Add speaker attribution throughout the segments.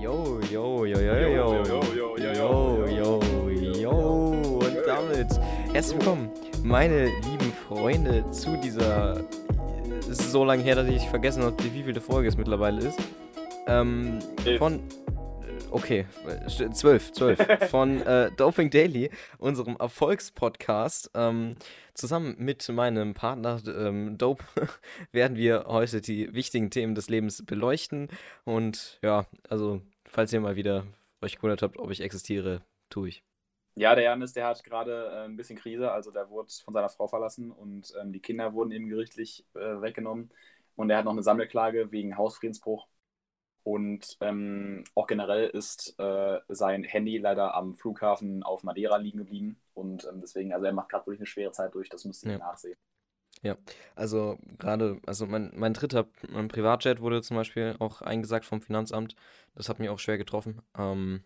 Speaker 1: Yo, yo, yo, yo, yo, yo, yo, yo, yo, und damit herzlich willkommen, meine lieben Freunde, zu dieser. Es ist so lange her, dass ich vergessen habe, wie viele Folge es mittlerweile ist. Ähm, von. Okay, zwölf, zwölf. Von äh, Doping Daily, unserem Erfolgspodcast. Ähm, zusammen mit meinem Partner ähm, Dope werden wir heute die wichtigen Themen des Lebens beleuchten. Und ja, also, falls ihr mal wieder euch gewundert habt, ob ich existiere, tue ich.
Speaker 2: Ja, der Janis, der hat gerade äh, ein bisschen Krise. Also, der wurde von seiner Frau verlassen und ähm, die Kinder wurden eben gerichtlich äh, weggenommen. Und er hat noch eine Sammelklage wegen Hausfriedensbruch und ähm, auch generell ist äh, sein Handy leider am Flughafen auf Madeira liegen geblieben. Und ähm, deswegen, also er macht gerade wirklich eine schwere Zeit durch, das müsst ihr ja. nachsehen.
Speaker 1: Ja, also gerade, also mein, mein dritter mein Privatjet wurde zum Beispiel auch eingesagt vom Finanzamt. Das hat mich auch schwer getroffen. Ähm,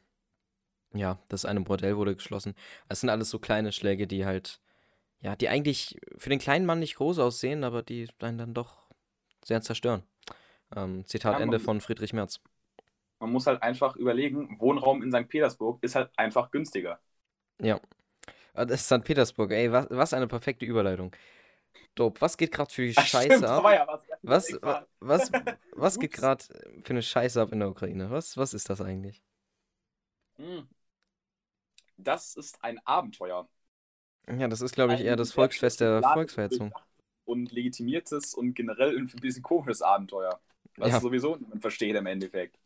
Speaker 1: ja, das eine Bordell wurde geschlossen. Es sind alles so kleine Schläge, die halt, ja, die eigentlich für den kleinen Mann nicht groß aussehen, aber die einen dann doch sehr zerstören. Ähm, Zitat ja, Ende von Friedrich Merz.
Speaker 2: Man muss halt einfach überlegen, Wohnraum in St. Petersburg ist halt einfach günstiger.
Speaker 1: Ja. Ah, das ist St. Petersburg, ey, was, was eine perfekte Überleitung. Dope, was geht gerade für die Scheiße stimmt, ab? Ja was, was, was, was geht gerade für eine Scheiße ab in der Ukraine? Was, was ist das eigentlich?
Speaker 2: Hm. Das ist ein Abenteuer.
Speaker 1: Ja, das ist, glaube ich, eher das Volksfest der Volksverhetzung.
Speaker 2: Und legitimiertes und generell ein bisschen komisches Abenteuer. Was ja. sowieso niemand versteht im Endeffekt.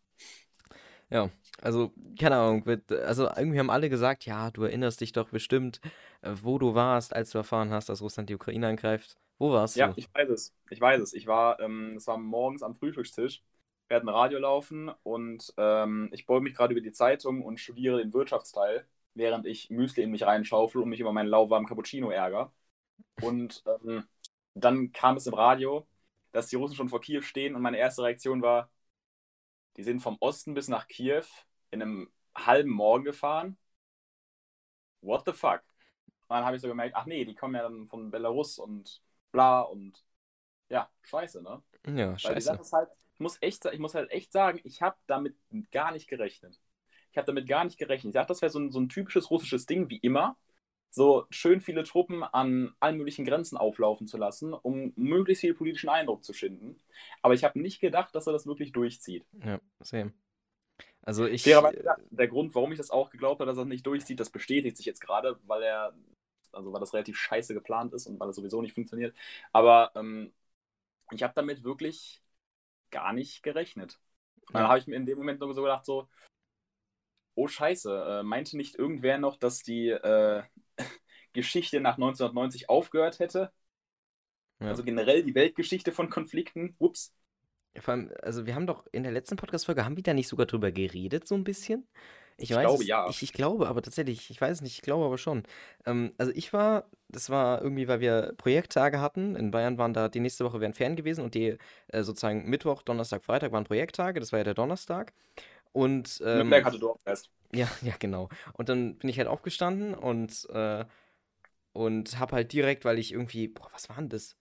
Speaker 1: Ja, also, keine Ahnung, also irgendwie haben alle gesagt, ja, du erinnerst dich doch bestimmt, äh, wo du warst, als du erfahren hast, dass Russland die Ukraine angreift. Wo warst
Speaker 2: ja,
Speaker 1: du?
Speaker 2: Ja, ich weiß es. Ich weiß es. Ich war, ähm, es war morgens am Frühstückstisch. Wir hatten Radio laufen und ähm, ich beug mich gerade über die Zeitung und studiere den Wirtschaftsteil, während ich Müsli in mich reinschaufel und mich über meinen lauwarmen Cappuccino ärgere. Und ähm, dann kam es im Radio, dass die Russen schon vor Kiew stehen und meine erste Reaktion war, die sind vom Osten bis nach Kiew in einem halben Morgen gefahren. What the fuck? Und dann habe ich so gemerkt, ach nee, die kommen ja dann von Belarus und bla und ja, scheiße, ne?
Speaker 1: Ja,
Speaker 2: Weil
Speaker 1: scheiße.
Speaker 2: Ist halt, ich, muss echt, ich muss halt echt sagen, ich habe damit gar nicht gerechnet. Ich habe damit gar nicht gerechnet. Ich dachte, das wäre so ein, so ein typisches russisches Ding, wie immer so schön viele Truppen an allen möglichen Grenzen auflaufen zu lassen, um möglichst viel politischen Eindruck zu schinden. Aber ich habe nicht gedacht, dass er das wirklich durchzieht.
Speaker 1: Ja, same. Also ich.
Speaker 2: Der Grund, warum ich das auch geglaubt habe, dass er das nicht durchzieht, das bestätigt sich jetzt gerade, weil er, also weil das relativ scheiße geplant ist und weil es sowieso nicht funktioniert. Aber ähm, ich habe damit wirklich gar nicht gerechnet. Ja. Dann habe ich mir in dem Moment nur so gedacht, so, oh Scheiße, äh, meinte nicht irgendwer noch, dass die äh, Geschichte nach 1990 aufgehört hätte. Ja. Also generell die Weltgeschichte von Konflikten. Ups.
Speaker 1: Vor allem, also wir haben doch in der letzten Podcast-Folge, haben wir da nicht sogar drüber geredet, so ein bisschen?
Speaker 2: Ich, ich weiß, glaube, ja.
Speaker 1: Ich, ich, glaube aber tatsächlich, ich weiß nicht, ich glaube aber schon. Ähm, also ich war, das war irgendwie, weil wir Projekttage hatten. In Bayern waren da, die nächste Woche wären Ferien gewesen und die äh, sozusagen Mittwoch, Donnerstag, Freitag waren Projekttage. Das war ja der Donnerstag. Und. Ähm,
Speaker 2: Nürnberg hatte Dorffest.
Speaker 1: Ja, ja, genau. Und dann bin ich halt aufgestanden und äh, und habe halt direkt, weil ich irgendwie, boah, was war denn das?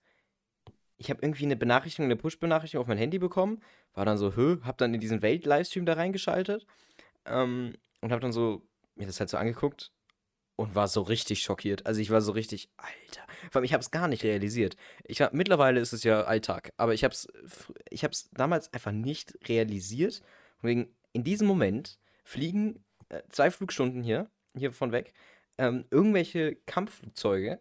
Speaker 1: Ich habe irgendwie eine Benachrichtigung, eine Push-Benachrichtigung auf mein Handy bekommen, war dann so, hö, hab dann in diesen Welt-Livestream da reingeschaltet ähm, und habe dann so mir das halt so angeguckt und war so richtig schockiert. Also ich war so richtig, Alter. Vor allem, ich habe es gar nicht realisiert. Ich hab, mittlerweile ist es ja Alltag, aber ich habe es ich hab's damals einfach nicht realisiert. wegen, in diesem Moment fliegen äh, zwei Flugstunden hier, hier von weg, ähm, irgendwelche Kampfflugzeuge,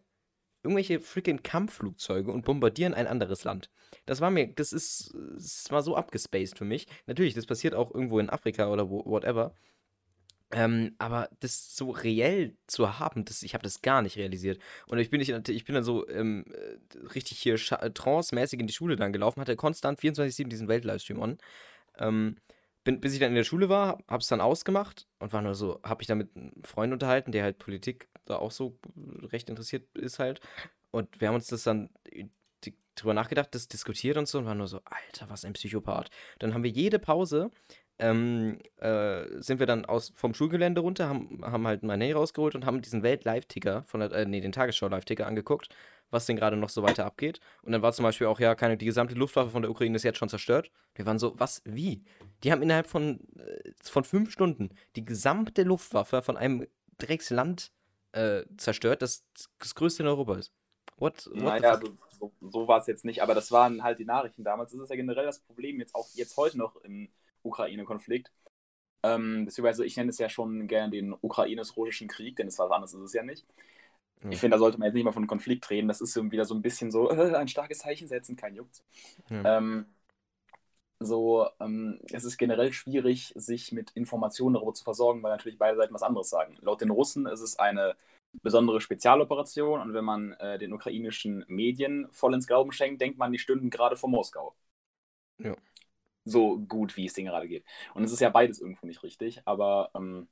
Speaker 1: irgendwelche freaking Kampfflugzeuge und bombardieren ein anderes Land. Das war mir, das ist, das war so abgespaced für mich. Natürlich, das passiert auch irgendwo in Afrika oder wo, whatever. Ähm, aber das so reell zu haben, das, ich habe das gar nicht realisiert. Und ich bin, nicht, ich bin dann so ähm, äh, richtig hier trance-mäßig in die Schule dann gelaufen, hatte konstant 24-7 diesen Welt-Livestream on. Ähm, bin, bis ich dann in der Schule war, habe es dann ausgemacht und war nur so, habe ich da mit einem Freund unterhalten, der halt Politik da auch so recht interessiert ist halt. Und wir haben uns das dann drüber nachgedacht, das diskutiert und so und war nur so, Alter, was ein Psychopath. Dann haben wir jede Pause, ähm, äh, sind wir dann aus, vom Schulgelände runter, haben, haben halt mein Handy rausgeholt und haben diesen Welt-Live-Ticker, von der, äh, nee, den Tagesschau-Live-Ticker angeguckt, was denn gerade noch so weiter abgeht. Und dann war zum Beispiel auch, ja, keine, die gesamte Luftwaffe von der Ukraine ist jetzt schon zerstört. Wir waren so, was, wie? Die haben innerhalb von, äh, von fünf Stunden die gesamte Luftwaffe von einem Drecksland äh, zerstört, das das größte in Europa ist.
Speaker 2: What? what naja, so, so war es jetzt nicht, aber das waren halt die Nachrichten damals. Das ist ja generell das Problem jetzt auch jetzt heute noch im Ukraine-Konflikt. Ähm, beziehungsweise ich nenne es ja schon gerne den ukrainisch-russischen Krieg, denn es was anderes ist es ja nicht. Ja. Ich finde, da sollte man jetzt nicht mal von Konflikt reden. Das ist wieder so ein bisschen so, äh, ein starkes Zeichen setzen, kein Juckt. Ja. Ähm, so, ähm, es ist generell schwierig, sich mit Informationen darüber zu versorgen, weil natürlich beide Seiten was anderes sagen. Laut den Russen ist es eine besondere Spezialoperation und wenn man äh, den ukrainischen Medien voll ins Glauben schenkt, denkt man, die stünden gerade vor Moskau. Ja. So gut, wie es denen gerade geht. Und es ist ja beides irgendwo nicht richtig, aber ähm,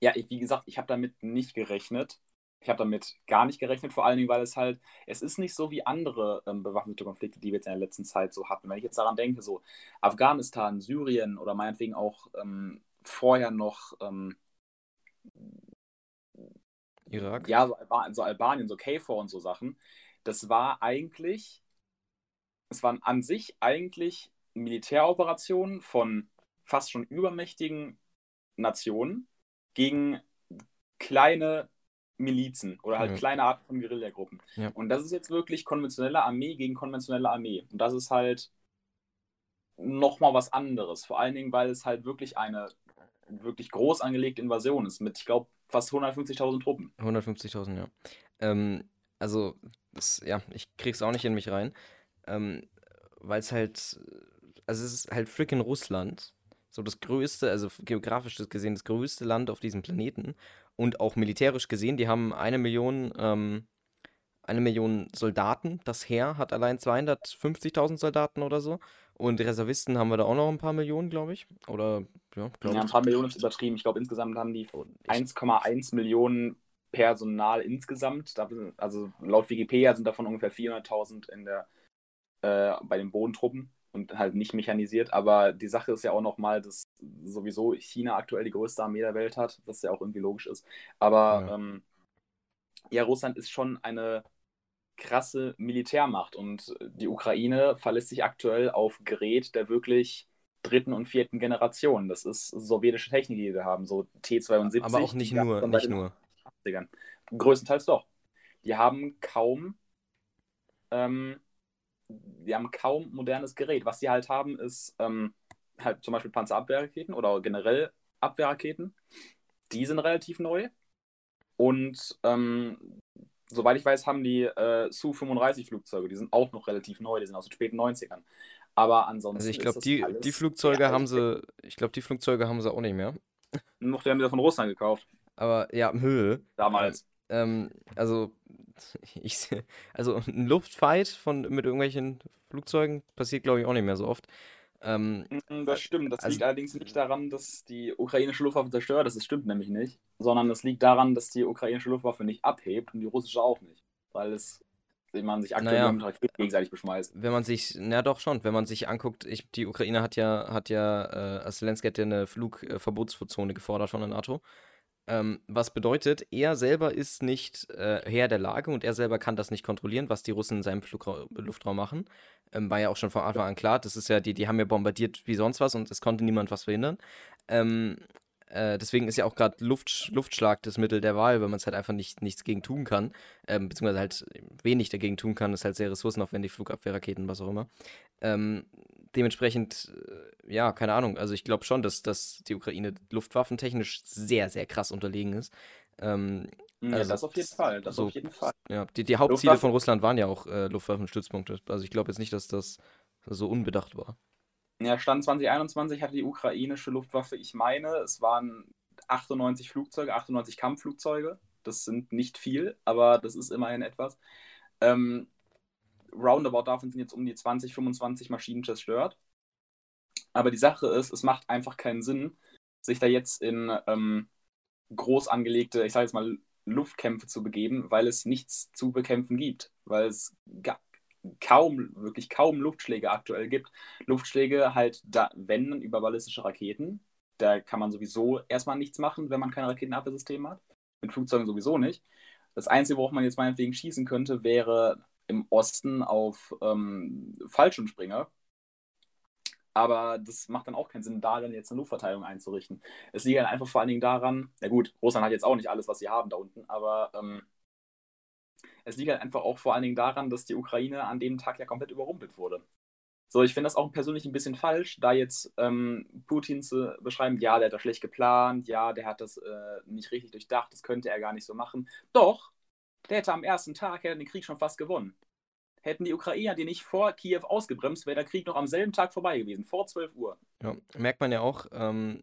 Speaker 2: ja, ich, wie gesagt, ich habe damit nicht gerechnet. Ich habe damit gar nicht gerechnet, vor allen Dingen, weil es halt, es ist nicht so wie andere ähm, bewaffnete Konflikte, die wir jetzt in der letzten Zeit so hatten. Wenn ich jetzt daran denke, so Afghanistan, Syrien oder meinetwegen auch ähm, vorher noch ähm,
Speaker 1: Irak?
Speaker 2: Ja, so, Alba so Albanien, so KFOR und so Sachen. Das war eigentlich, es waren an sich eigentlich Militäroperationen von fast schon übermächtigen Nationen gegen kleine Milizen oder halt ja. kleine Arten von Guerillagruppen. Ja. Und das ist jetzt wirklich konventionelle Armee gegen konventionelle Armee. Und das ist halt nochmal was anderes. Vor allen Dingen, weil es halt wirklich eine wirklich groß angelegte Invasion ist mit, ich glaube, fast 150.000 Truppen.
Speaker 1: 150.000, ja. Ähm, also, das, ja, ich krieg's auch nicht in mich rein. Ähm, weil es halt, also es ist halt freaking Russland. So das größte, also geografisch gesehen, das größte Land auf diesem Planeten. Und auch militärisch gesehen, die haben eine Million, ähm, eine Million Soldaten. Das Heer hat allein 250.000 Soldaten oder so. Und Reservisten haben wir da auch noch ein paar Millionen, glaube ich. Oder, ja,
Speaker 2: glaube Ja, ein paar Millionen ist übertrieben. Ich glaube, insgesamt haben die 1,1 Millionen Personal insgesamt. Also laut Wikipedia sind davon ungefähr 400.000 in der, äh, bei den Bodentruppen und halt nicht mechanisiert. Aber die Sache ist ja auch nochmal, dass sowieso China aktuell die größte Armee der Welt hat, was ja auch irgendwie logisch ist. Aber ja, ähm, ja Russland ist schon eine krasse Militärmacht und die Ukraine verlässt sich aktuell auf Gerät der wirklich dritten und vierten Generation. Das ist sowjetische Technik, die wir haben, so T-72.
Speaker 1: Aber auch nicht nur, nicht nur.
Speaker 2: 80ern. Größtenteils doch. Die haben kaum, ähm, die haben kaum modernes Gerät. Was sie halt haben, ist ähm, halt zum Beispiel Panzerabwehrraketen oder generell Abwehrraketen. Die sind relativ neu. Und ähm, soweit ich weiß, haben die äh, Su-35-Flugzeuge, die sind auch noch relativ neu, die sind aus den späten 90ern. Aber ansonsten.
Speaker 1: Also ich glaube, die, die Flugzeuge haben sie, ich glaube, die Flugzeuge haben sie auch nicht mehr.
Speaker 2: Noch, die haben die von Russland gekauft.
Speaker 1: Aber ja, Höhe.
Speaker 2: Damals.
Speaker 1: Ähm, also, ich, also ein Luftfight von, mit irgendwelchen Flugzeugen passiert, glaube ich, auch nicht mehr so oft. Ähm,
Speaker 2: mm, das stimmt. Das also, liegt allerdings nicht daran, dass die ukrainische Luftwaffe zerstört ist. Das stimmt nämlich nicht. Sondern es liegt daran, dass die ukrainische Luftwaffe nicht abhebt und die russische auch nicht. Weil es man sich aktuell naja, mit gegenseitig beschmeißt.
Speaker 1: Wenn man sich, na doch schon, wenn man sich anguckt, ich, die Ukraine hat ja, hat ja, äh, Zelensky hat ja eine Flugverbotszone gefordert von der NATO. Ähm, was bedeutet, er selber ist nicht äh, Herr der Lage und er selber kann das nicht kontrollieren, was die Russen in seinem Flugra Luftraum machen. Ähm, war ja auch schon von Anfang an klar. Das ist ja, die, die haben ja bombardiert wie sonst was und es konnte niemand was verhindern. Ähm, äh, deswegen ist ja auch gerade Luft, Luftschlag das Mittel der Wahl, weil man es halt einfach nicht, nichts gegen tun kann. Ähm, beziehungsweise halt wenig dagegen tun kann. Das ist halt sehr ressourcenaufwendig, Flugabwehrraketen, was auch immer. Ähm, dementsprechend, äh, ja, keine Ahnung. Also ich glaube schon, dass, dass die Ukraine luftwaffentechnisch sehr, sehr krass unterlegen ist. Ähm,
Speaker 2: ja, also, das auf jeden Fall. Das so, auf jeden Fall.
Speaker 1: Ja, die, die Hauptziele von Russland waren ja auch äh, Luftwaffenstützpunkte. Also ich glaube jetzt nicht, dass das so unbedacht war.
Speaker 2: Ja, Stand 2021 hatte die ukrainische Luftwaffe, ich meine, es waren 98 Flugzeuge, 98 Kampfflugzeuge. Das sind nicht viel, aber das ist immerhin etwas. Ähm, roundabout davon sind jetzt um die 20, 25 Maschinen zerstört. Aber die Sache ist, es macht einfach keinen Sinn, sich da jetzt in ähm, groß angelegte, ich sage jetzt mal, Luftkämpfe zu begeben, weil es nichts zu bekämpfen gibt. Weil es kaum, wirklich kaum Luftschläge aktuell gibt. Luftschläge halt, da, wenn über ballistische Raketen, da kann man sowieso erstmal nichts machen, wenn man kein Raketenabwehrsystem hat. Mit Flugzeugen sowieso nicht. Das Einzige, worauf man jetzt meinetwegen schießen könnte, wäre im Osten auf ähm, Fallschirmspringer. Aber das macht dann auch keinen Sinn, da dann jetzt eine Luftverteilung einzurichten. Es liegt halt einfach vor allen Dingen daran, na gut, Russland hat jetzt auch nicht alles, was sie haben da unten, aber ähm, es liegt halt einfach auch vor allen Dingen daran, dass die Ukraine an dem Tag ja komplett überrumpelt wurde. So, ich finde das auch persönlich ein bisschen falsch, da jetzt ähm, Putin zu beschreiben, ja, der hat das schlecht geplant, ja, der hat das äh, nicht richtig durchdacht, das könnte er gar nicht so machen. Doch, der hätte am ersten Tag hätte den Krieg schon fast gewonnen. Hätten die Ukrainer die nicht vor Kiew ausgebremst, wäre der Krieg noch am selben Tag vorbei gewesen, vor 12 Uhr.
Speaker 1: Ja, merkt man ja auch, ähm,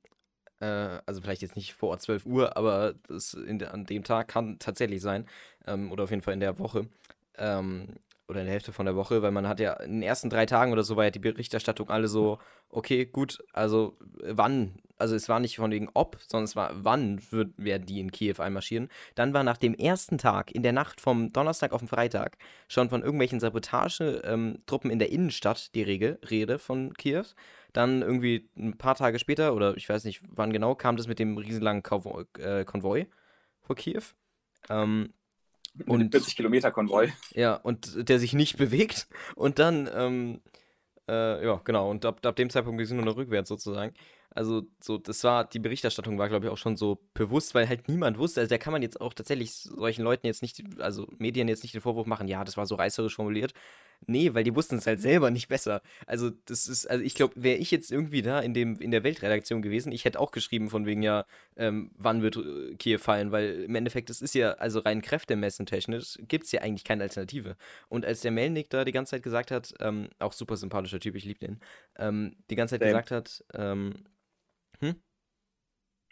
Speaker 1: äh, also vielleicht jetzt nicht vor 12 Uhr, aber das de, an dem Tag kann tatsächlich sein, ähm, oder auf jeden Fall in der Woche, ähm, oder in der Hälfte von der Woche, weil man hat ja in den ersten drei Tagen oder so war ja die Berichterstattung alle so, okay, gut, also wann, also es war nicht von wegen ob, sondern es war wann wird, werden die in Kiew einmarschieren. Dann war nach dem ersten Tag, in der Nacht vom Donnerstag auf den Freitag, schon von irgendwelchen Sabotagetruppen ähm, in der Innenstadt die Rede, Rede von Kiew. Dann irgendwie ein paar Tage später, oder ich weiß nicht wann genau, kam das mit dem riesenlangen Konvoi, äh, Konvoi vor Kiew. Ähm,
Speaker 2: und 40 Kilometer Konvoi.
Speaker 1: Ja, und der sich nicht bewegt. Und dann, ähm, äh, ja, genau, und ab, ab dem Zeitpunkt ging es nur noch rückwärts sozusagen. Also, so, das war, die Berichterstattung war, glaube ich, auch schon so bewusst, weil halt niemand wusste. Also, da kann man jetzt auch tatsächlich solchen Leuten jetzt nicht, also Medien jetzt nicht den Vorwurf machen, ja, das war so reißerisch formuliert. Nee, weil die wussten es halt selber nicht besser. Also, das ist, also ich glaube, wäre ich jetzt irgendwie da in, dem, in der Weltredaktion gewesen, ich hätte auch geschrieben von wegen, ja, ähm, wann wird äh, Kiew fallen, weil im Endeffekt, das ist ja, also rein kräftemessen technisch, gibt es ja eigentlich keine Alternative. Und als der Melnik da die ganze Zeit gesagt hat, ähm, auch super sympathischer Typ, ich liebe den, ähm, die ganze Zeit same. gesagt hat, ähm, hm?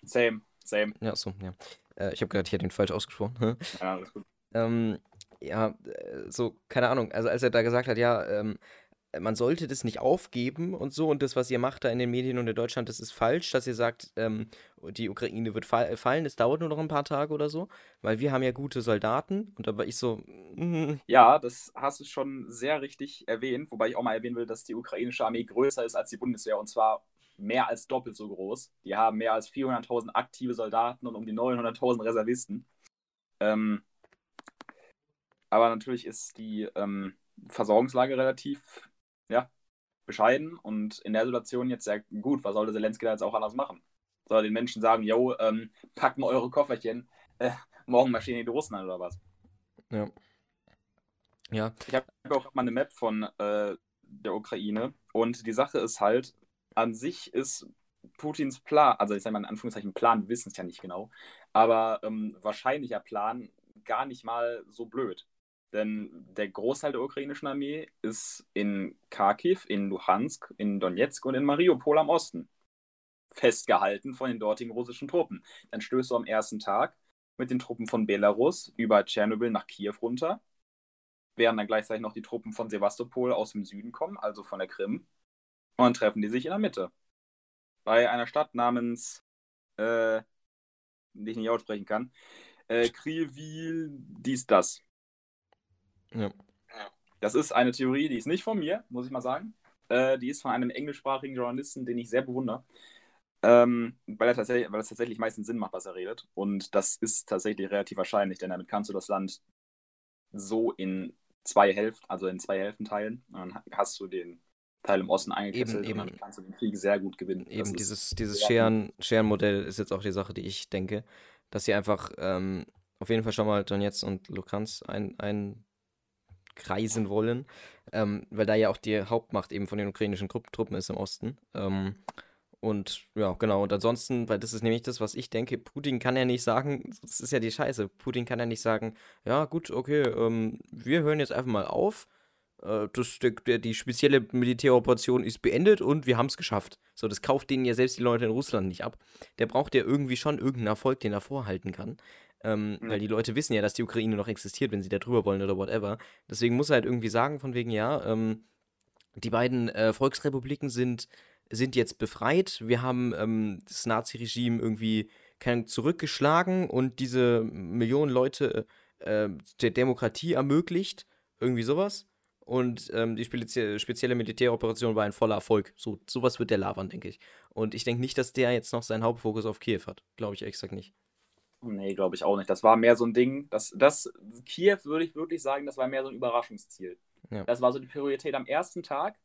Speaker 2: Same, same.
Speaker 1: Ja, so, ja. Äh, ich habe gerade hier den falsch ausgesprochen. ja, alles gut. Ähm, ja, äh, so, keine Ahnung, also als er da gesagt hat, ja, ähm, man sollte das nicht aufgeben und so und das, was ihr macht da in den Medien und in Deutschland, das ist falsch, dass ihr sagt, ähm, die Ukraine wird fall fallen, es dauert nur noch ein paar Tage oder so, weil wir haben ja gute Soldaten und da war ich so.
Speaker 2: Mm. Ja, das hast du schon sehr richtig erwähnt, wobei ich auch mal erwähnen will, dass die ukrainische Armee größer ist als die Bundeswehr und zwar mehr als doppelt so groß. Die haben mehr als 400.000 aktive Soldaten und um die 900.000 Reservisten. Ähm, aber natürlich ist die ähm, Versorgungslage relativ ja, bescheiden und in der Situation jetzt sehr gut. Was soll der Zelensky da jetzt auch anders machen? Soll er den Menschen sagen, yo, ähm, packt mal eure Kofferchen, äh, morgen marschieren die Russen an oder was?
Speaker 1: Ja. Ja.
Speaker 2: Ich habe auch mal eine Map von äh, der Ukraine und die Sache ist halt, an sich ist Putins Plan, also ich sage mal in Anführungszeichen Plan, wir wissen es ja nicht genau, aber ähm, wahrscheinlicher Plan gar nicht mal so blöd. Denn der Großteil der ukrainischen Armee ist in Kharkiv, in Luhansk, in Donetsk und in Mariupol am Osten festgehalten von den dortigen russischen Truppen. Dann stößt du am ersten Tag mit den Truppen von Belarus über Tschernobyl nach Kiew runter, während dann gleichzeitig noch die Truppen von Sevastopol aus dem Süden kommen, also von der Krim. Und dann treffen die sich in der Mitte. Bei einer Stadt namens, äh, die ich nicht aussprechen kann, äh, Krivil, dies, das.
Speaker 1: Ja.
Speaker 2: Das ist eine Theorie, die ist nicht von mir, muss ich mal sagen. Äh, die ist von einem englischsprachigen Journalisten, den ich sehr bewundere. Ähm, weil, er tatsächlich, weil es tatsächlich meistens Sinn macht, was er redet. Und das ist tatsächlich relativ wahrscheinlich, denn damit kannst du das Land so in zwei Hälften, also in zwei Hälften teilen. Und dann hast du den Teil im Osten eingekesselt
Speaker 1: eben,
Speaker 2: und dann kannst du den Krieg sehr gut gewinnen.
Speaker 1: Eben dieses, dieses Scheren-Modell ist jetzt auch die Sache, die ich denke, dass sie einfach ähm, auf jeden Fall schon mal Donetsk und Lukansk ein, ein kreisen wollen, ähm, weil da ja auch die Hauptmacht eben von den ukrainischen Truppen ist im Osten. Ähm, und ja, genau. Und ansonsten, weil das ist nämlich das, was ich denke, Putin kann ja nicht sagen, das ist ja die Scheiße, Putin kann ja nicht sagen, ja gut, okay, ähm, wir hören jetzt einfach mal auf, das, der, der, die spezielle Militäroperation ist beendet und wir haben es geschafft. So, das kauft denen ja selbst die Leute in Russland nicht ab. Der braucht ja irgendwie schon irgendeinen Erfolg, den er vorhalten kann. Ähm, mhm. Weil die Leute wissen ja, dass die Ukraine noch existiert, wenn sie da drüber wollen oder whatever. Deswegen muss er halt irgendwie sagen, von wegen, ja, ähm, die beiden äh, Volksrepubliken sind, sind jetzt befreit. Wir haben ähm, das Nazi-Regime irgendwie zurückgeschlagen und diese Millionen Leute äh, der Demokratie ermöglicht. Irgendwie sowas. Und ähm, die spezie spezielle Militäroperation war ein voller Erfolg. So, sowas wird der labern, denke ich. Und ich denke nicht, dass der jetzt noch seinen Hauptfokus auf Kiew hat. Glaube ich exakt nicht.
Speaker 2: Nee, glaube ich auch nicht. Das war mehr so ein Ding, das, das Kiew würde ich wirklich sagen, das war mehr so ein Überraschungsziel. Ja. Das war so die Priorität am ersten Tag,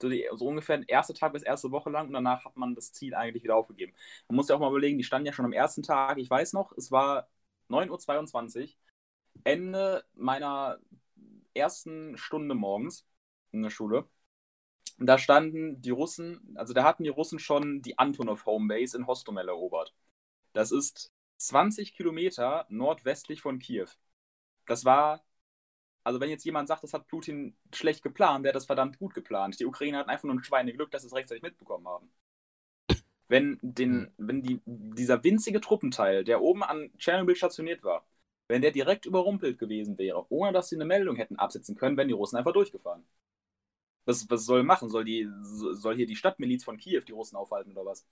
Speaker 2: so, die, so ungefähr der erste Tag bis erste Woche lang und danach hat man das Ziel eigentlich wieder aufgegeben. Man muss ja auch mal überlegen, die standen ja schon am ersten Tag, ich weiß noch, es war 9.22 Uhr, Ende meiner ersten Stunde morgens in der Schule. Da standen die Russen, also da hatten die Russen schon die Antonov Homebase in Hostomel erobert. Das ist 20 Kilometer nordwestlich von Kiew. Das war, also wenn jetzt jemand sagt, das hat Putin schlecht geplant, der hat das verdammt gut geplant. Die Ukrainer hatten einfach nur ein Schweineglück, dass sie es rechtzeitig mitbekommen haben. Wenn, den, wenn die, dieser winzige Truppenteil, der oben an Tschernobyl stationiert war, wenn der direkt überrumpelt gewesen wäre, ohne dass sie eine Meldung hätten absetzen können, wären die Russen einfach durchgefahren. Was, was soll machen? Soll, die, soll hier die Stadtmiliz von Kiew die Russen aufhalten oder was?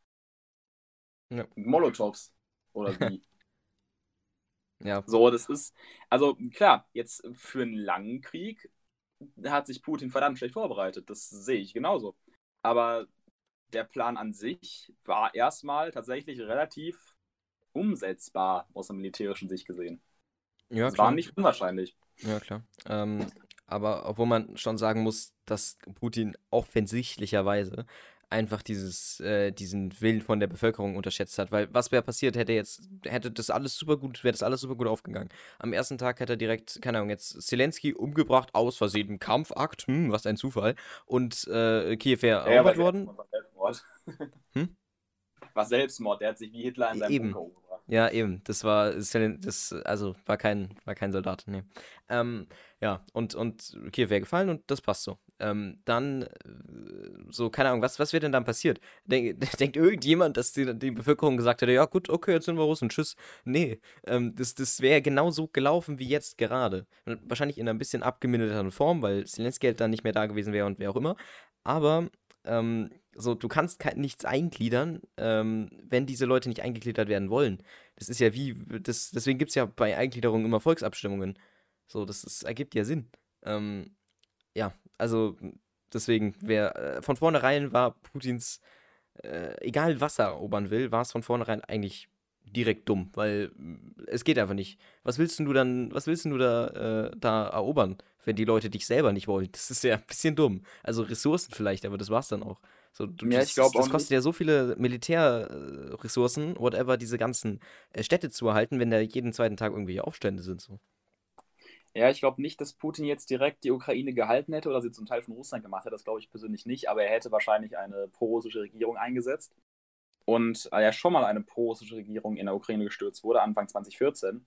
Speaker 2: Ja. Molotovs. Oder wie? ja. So, das ist. Also klar, jetzt für einen langen Krieg hat sich Putin verdammt schlecht vorbereitet. Das sehe ich genauso. Aber der Plan an sich war erstmal tatsächlich relativ umsetzbar aus der militärischen Sicht gesehen. Ja, das klar. war nicht unwahrscheinlich.
Speaker 1: Ja, klar. Ähm, aber obwohl man schon sagen muss, dass Putin offensichtlicherweise einfach dieses, äh, diesen Willen von der Bevölkerung unterschätzt hat. Weil was wäre passiert, hätte jetzt, hätte das alles super gut, wäre das alles super gut aufgegangen. Am ersten Tag hätte er direkt, keine Ahnung, jetzt Zelensky umgebracht, aus Versehen im Kampfakt, hm, was ein Zufall. Und äh, Kiew wäre erobert ja, worden.
Speaker 2: hm? War Selbstmord, der hat sich wie Hitler in seinem
Speaker 1: Eben. Bunker umgebracht. Ja, eben. Das war das, also war kein, war kein Soldat, nee. Ähm, ja, und, und Kiew wäre gefallen und das passt so. Ähm, dann, äh, so, keine Ahnung, was, was wäre denn dann passiert? Denk, denkt irgendjemand, dass die, die Bevölkerung gesagt hätte, ja gut, okay, jetzt sind wir Russen, tschüss. Nee, ähm, das, das wäre genau so gelaufen wie jetzt gerade. Wahrscheinlich in einer bisschen abgemilderten Form, weil Zelensky halt dann nicht mehr da gewesen wäre und wer auch immer. Aber ähm, so, du kannst nichts eingliedern, ähm, wenn diese Leute nicht eingegliedert werden wollen. Das ist ja wie, das, deswegen gibt es ja bei Eingliederung immer Volksabstimmungen. So, das, das ergibt ja Sinn. Ähm, ja, also deswegen, wer äh, von vornherein war Putins, äh, egal was er erobern will, war es von vornherein eigentlich direkt dumm, weil es geht einfach nicht. Was willst du dann, was willst du da, äh, da erobern, wenn die Leute dich selber nicht wollen? Das ist ja ein bisschen dumm. Also Ressourcen vielleicht, aber das war's dann auch. So, du, ja, das, das kostet nicht. ja so viele Militärressourcen, whatever, diese ganzen äh, Städte zu erhalten, wenn da jeden zweiten Tag irgendwelche Aufstände sind. So.
Speaker 2: Ja, ich glaube nicht, dass Putin jetzt direkt die Ukraine gehalten hätte oder sie zum Teil von Russland gemacht hätte. Das glaube ich persönlich nicht. Aber er hätte wahrscheinlich eine pro-russische Regierung eingesetzt. Und äh, ja schon mal eine pro-russische Regierung in der Ukraine gestürzt wurde, Anfang 2014,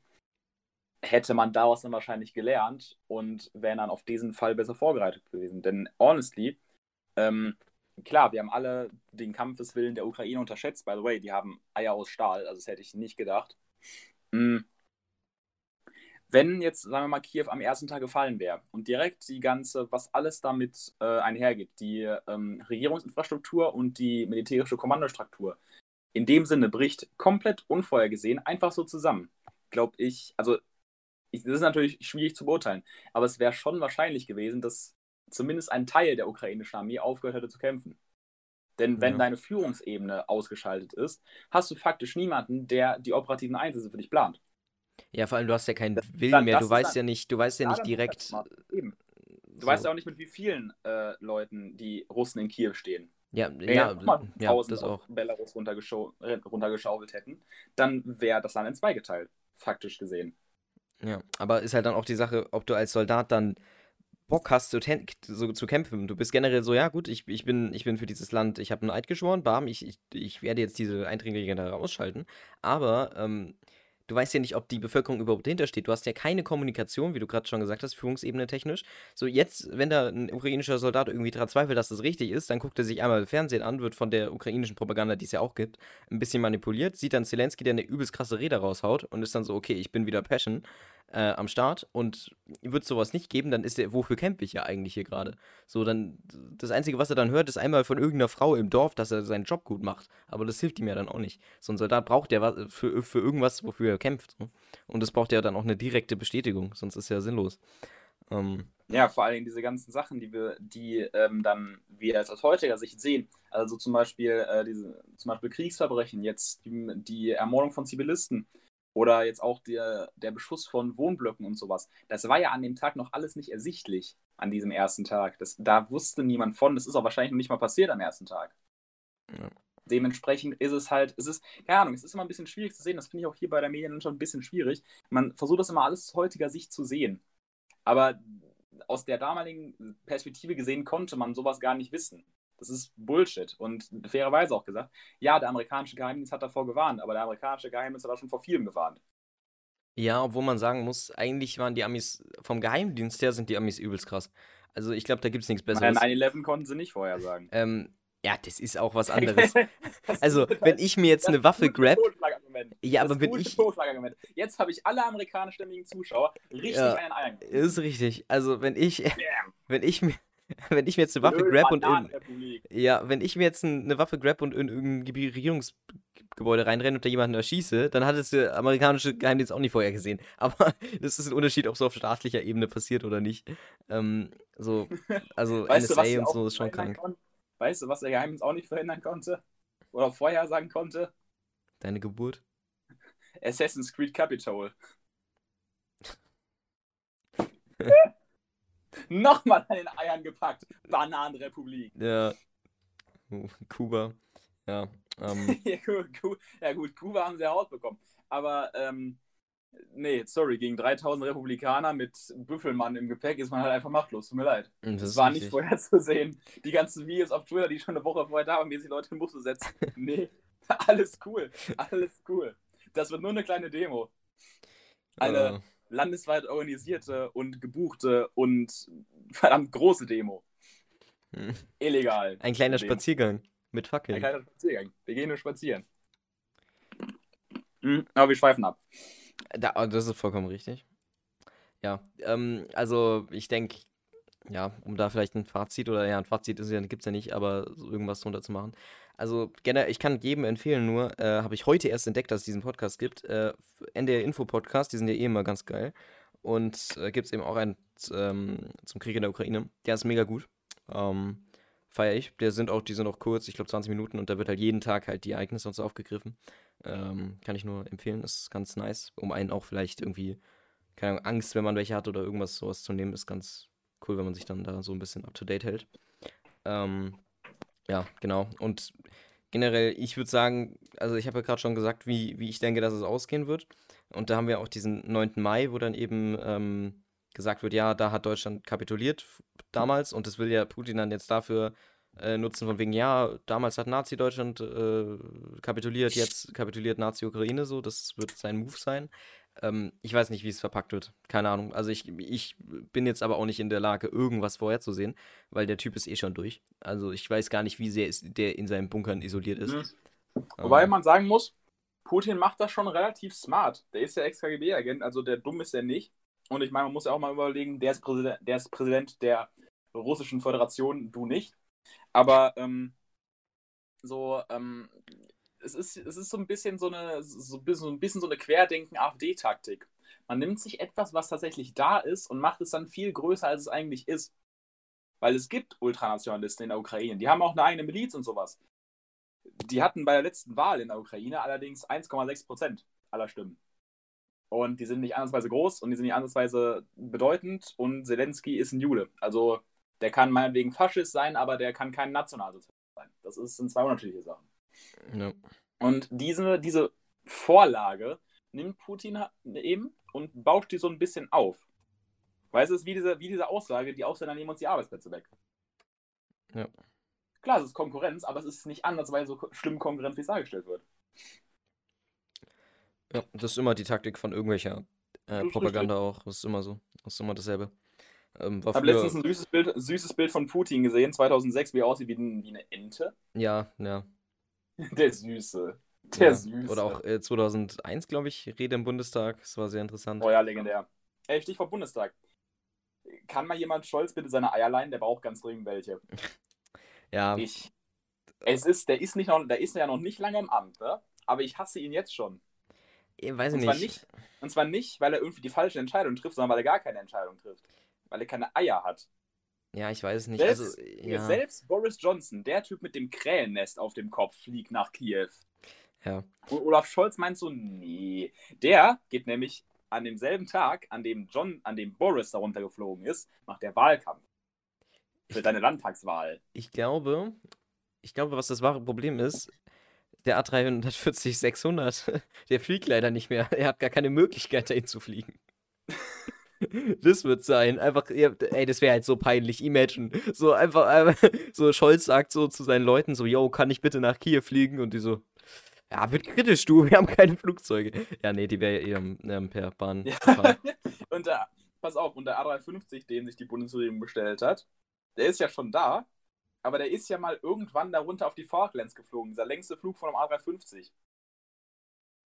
Speaker 2: hätte man daraus dann wahrscheinlich gelernt und wären dann auf diesen Fall besser vorbereitet gewesen. Denn honestly, ähm, klar, wir haben alle den Kampfeswillen der Ukraine unterschätzt. By the way, die haben Eier aus Stahl, also das hätte ich nicht gedacht. Mhm. Wenn jetzt, sagen wir mal, Kiew am ersten Tag gefallen wäre und direkt die ganze, was alles damit äh, einhergeht, die ähm, Regierungsinfrastruktur und die militärische Kommandostruktur, in dem Sinne bricht komplett unvorhergesehen einfach so zusammen, glaube ich. Also, ich, das ist natürlich schwierig zu beurteilen, aber es wäre schon wahrscheinlich gewesen, dass zumindest ein Teil der ukrainischen Armee aufgehört hätte zu kämpfen. Denn wenn ja. deine Führungsebene ausgeschaltet ist, hast du faktisch niemanden, der die operativen Einsätze für dich plant.
Speaker 1: Ja, vor allem du hast ja keinen Willen dann, mehr. Du weißt ja nicht, du weißt ja nicht direkt.
Speaker 2: Eben. Du so. weißt ja auch nicht, mit wie vielen äh, Leuten die Russen in Kiew stehen.
Speaker 1: Ja, Wenn ja, ja, das auch.
Speaker 2: Belarus runtergeschau runtergeschaufelt hätten, dann wäre das Land in zwei geteilt, faktisch gesehen.
Speaker 1: Ja, aber ist halt dann auch die Sache, ob du als Soldat dann Bock hast, so, so, zu kämpfen. Du bist generell so, ja gut, ich, ich, bin, ich bin für dieses Land, ich habe einen Eid geschworen, bam, ich, ich, ich werde jetzt diese Einträge da ausschalten. Aber ähm, du weißt ja nicht, ob die Bevölkerung überhaupt hintersteht. Du hast ja keine Kommunikation, wie du gerade schon gesagt hast, Führungsebene technisch. So jetzt, wenn da ein ukrainischer Soldat irgendwie daran zweifelt, dass das richtig ist, dann guckt er sich einmal Fernsehen an, wird von der ukrainischen Propaganda, die es ja auch gibt, ein bisschen manipuliert, sieht dann Zelensky, der eine übelst krasse Rede raushaut und ist dann so, okay, ich bin wieder Passion äh, am Start und wird sowas nicht geben, dann ist der, wofür kämpfe ich ja eigentlich hier gerade? So, dann, das Einzige, was er dann hört, ist einmal von irgendeiner Frau im Dorf, dass er seinen Job gut macht. Aber das hilft ihm ja dann auch nicht. So ein Soldat braucht ja für, für irgendwas, wofür er kämpft. So. Und das braucht ja dann auch eine direkte Bestätigung, sonst ist ja sinnlos. Ähm,
Speaker 2: Ja, vor allen Dingen diese ganzen Sachen, die wir, die ähm, dann wir aus heutiger Sicht sehen. Also zum Beispiel äh, diese, zum Beispiel Kriegsverbrechen, jetzt die, die Ermordung von Zivilisten oder jetzt auch der, der Beschuss von Wohnblöcken und sowas. Das war ja an dem Tag noch alles nicht ersichtlich an diesem ersten Tag. Das, da wusste niemand von. Das ist auch wahrscheinlich noch nicht mal passiert am ersten Tag.
Speaker 1: Ja.
Speaker 2: Dementsprechend ist es halt, es ist, keine Ahnung, es ist immer ein bisschen schwierig zu sehen. Das finde ich auch hier bei der Medienlandschaft ein bisschen schwierig. Man versucht das immer alles aus heutiger Sicht zu sehen. Aber aus der damaligen Perspektive gesehen konnte man sowas gar nicht wissen. Das ist Bullshit. Und fairerweise auch gesagt, ja, der amerikanische Geheimdienst hat davor gewarnt, aber der amerikanische Geheimdienst hat auch schon vor vielem gewarnt.
Speaker 1: ja, obwohl man sagen muss, eigentlich waren die Amis, vom Geheimdienst her sind die Amis übelst krass. Also ich glaube, da gibt es nichts Besseres.
Speaker 2: 9-11 konnten sie nicht vorher sagen.
Speaker 1: Ähm, ja, das ist auch was anderes. Also, wenn ich mir jetzt eine Waffe grab, Ja, aber wenn ich-.
Speaker 2: Jetzt habe ich alle amerikanischstämmigen Zuschauer richtig
Speaker 1: Ja.
Speaker 2: einen Eiern.
Speaker 1: ist richtig. Also, wenn ich,
Speaker 2: Bam.
Speaker 1: wenn ich mir, wenn ich mir jetzt eine Waffe grab und in, ja, wenn ich mir jetzt ein- eine Waffe grab und in irgendein Regierungsgebäude reinrenne und da jemanden erschieße, dann hat es der amerikanische Geheimdienst auch nicht vorher gesehen. Aber das ist ein Unterschied, ob es auf staatlicher Ebene passiert oder nicht. Ähm, so, also
Speaker 2: Weißt du,
Speaker 1: NSA
Speaker 2: sie
Speaker 1: und so ist schon krank.
Speaker 2: konnten? Weißt du, was der Geheimdienst auch nicht verhindern konnte? Oder vorhersagen konnte?
Speaker 1: Deine Geburt?
Speaker 2: Assassin's Creed Capitol. Nochmal an den Eiern gepackt. Bananenrepublik.
Speaker 1: Ja. Uh, Kuba. Ja. Ähm,
Speaker 2: ja, gut, ja gut, Kuba haben sie ja rausbekommen. Aber, ähm, nee, sorry, gegen 3000 Republikaner mit Büffelmann im Gepäck ist man halt einfach machtlos. Tut mir leid.
Speaker 1: das
Speaker 2: Das war
Speaker 1: richtig.
Speaker 2: nicht vorherzusehen. Die ganzen Videos auf Twitter, die schon eine Woche vorher da waren, wie sich Leute in Busse setzen. Nee, alles cool. Alles cool. Das wird nur eine kleine Demo. Eine
Speaker 1: Äh,
Speaker 2: landesweit organisierte und gebuchte und verdammt große Demo.
Speaker 1: hm.
Speaker 2: Illegal.
Speaker 1: Ein kleiner
Speaker 2: Demo.
Speaker 1: Spaziergang mit
Speaker 2: Ein
Speaker 1: Fackeln.
Speaker 2: kleiner Spaziergang. Wir gehen nur spazieren. Mhm, aber wir schweifen ab.
Speaker 1: Da, oh, das ist vollkommen richtig. Ja, ähm, also ich denke, ja, um da vielleicht ein Fazit oder ja, ein Fazit ist ja, gibt es ja nicht, aber so irgendwas drunter zu machen. Also generell, ich kann jedem empfehlen, nur äh, habe ich heute erst entdeckt, dass es diesen Podcast gibt. Äh, NDR Info Podcast, die sind ja eh immer ganz geil. Und äh, gibt es eben auch einen ähm, zum Krieg in der Ukraine. Der ist mega gut. Ähm, Feier ich. Der sind auch, die sind auch kurz, ich glaube 20 Minuten und da wird halt jeden Tag halt die Ereignisse und so aufgegriffen. Ähm, kann ich nur empfehlen, ist ganz nice, um einen auch vielleicht irgendwie, keine Ahnung, Angst, wenn man welche hat oder irgendwas sowas zu nehmen, ist ganz cool, wenn man sich dann da so ein bisschen up to date hält. Ähm, ja, genau. Und generell, ich würde sagen, also ich habe ja gerade schon gesagt, wie, wie ich denke, dass es ausgehen wird. Und da haben wir auch diesen 9. Mai, wo dann eben ähm, gesagt wird, ja, da hat Deutschland kapituliert damals und das will ja Putin dann jetzt dafür äh, nutzen, von wegen, ja, damals hat Nazi-Deutschland äh, kapituliert, jetzt kapituliert Nazi-Ukraine so, das wird sein Move sein. Ähm, ich weiß nicht, wie es verpackt wird. Keine Ahnung. Also ich, ich bin jetzt aber auch nicht in der Lage, irgendwas vorherzusehen, weil der Typ ist eh schon durch. Also ich weiß gar nicht, wie sehr ist, der in seinen Bunkern isoliert ist.
Speaker 2: Mhm. Wobei
Speaker 1: Ähm,
Speaker 2: man sagen muss, Putin macht das schon relativ smart. Der ist ja Ex-KGB-Agent, also der dumm ist er nicht. Und ich meine, man muss ja auch mal überlegen, der ist Präsident, der, ist Präsident der Russischen Föderation, du nicht. Aber ähm, so, ähm, es, ist, es ist so ein bisschen so eine, so so ein bisschen so eine Querdenken-AfD-Taktik. Man nimmt sich etwas, was tatsächlich da ist, und macht es dann viel größer, als es eigentlich ist. Weil es gibt Ultranationalisten in der Ukraine. Die haben auch eine eigene Miliz und sowas. Die hatten bei der letzten Wahl in der Ukraine allerdings 1,6 Prozent aller Stimmen. Und die sind nicht andersweise groß und die sind nicht andersweise bedeutend. Und Zelensky ist ein Jude. Also der kann meinetwegen Faschist sein, aber der kann kein Nationalsozialist sein. Das sind zwei unterschiedliche Sachen.
Speaker 1: Ja.
Speaker 2: Und diese, diese Vorlage nimmt Putin eben und bauscht die so ein bisschen auf. Weißt du, es ist wie diese, wie diese Aussage, die Ausländer nehmen uns die Arbeitsplätze weg.
Speaker 1: Ja.
Speaker 2: Klar, es ist Konkurrenz, aber es ist nicht andersweise so ko- schlimm Konkurrenz, wie es dargestellt wird.
Speaker 1: Ja, das ist immer die Taktik von irgendwelcher äh, Propaganda auch. Das ist immer so. Das ist immer dasselbe. Ähm,
Speaker 2: Ich habe letztens ein süßes Bild, süßes Bild von Putin gesehen, 2006, wie er aussieht wie, wie eine Ente.
Speaker 1: ja, ja.
Speaker 2: Der Süße. Der
Speaker 1: ja.
Speaker 2: Süße.
Speaker 1: Oder auch äh, 2001, glaube ich, Rede im Bundestag. Das war sehr interessant.
Speaker 2: Oh ja, legendär. Ey, Stichwort Bundestag. Kann mal jemand stolz bitte seine Eier leihen? Der braucht ganz dringend welche.
Speaker 1: Ja,
Speaker 2: Ich. Es ist, der ist nicht noch, der ist ja noch nicht lange im Amt, ne? Aber ich hasse ihn jetzt schon.
Speaker 1: ich weiß
Speaker 2: Und zwar
Speaker 1: nicht.
Speaker 2: nicht, und zwar nicht, weil er irgendwie die falsche Entscheidung trifft, sondern weil er gar keine Entscheidung trifft. weil er keine Eier hat.
Speaker 1: Ja, ich weiß es nicht.
Speaker 2: Selbst,
Speaker 1: also, ja.
Speaker 2: selbst Boris Johnson, der Typ mit dem Krähennest auf dem Kopf, fliegt nach Kiew.
Speaker 1: Ja.
Speaker 2: Und Olaf Scholz meint so, nee. Der geht nämlich an demselben Tag, an dem John, an dem Boris darunter geflogen ist, macht der Wahlkampf. Für
Speaker 1: Ich-
Speaker 2: deine Landtagswahl.
Speaker 1: Ich glaube, ich glaube, was das wahre Problem ist, der A340 600, der fliegt leider nicht mehr. Er hat gar keine Möglichkeit, dahin zu fliegen. Das wird sein. Einfach, ey, das wäre halt so peinlich. Imagine. So einfach, einfach, so Scholz sagt so zu seinen Leuten so, yo, kann ich bitte nach Kiew fliegen? Und die so, ja, wird kritisch, du, wir haben keine Flugzeuge. Ja, nee, die wäre eher ähm, per Bahn
Speaker 2: Ja. Und der, pass auf, und der A350, den sich die Bundesregierung bestellt hat, der ist ja schon da, aber der ist ja mal irgendwann darunter auf die Falklands geflogen. Dieser längste Flug von dem A350.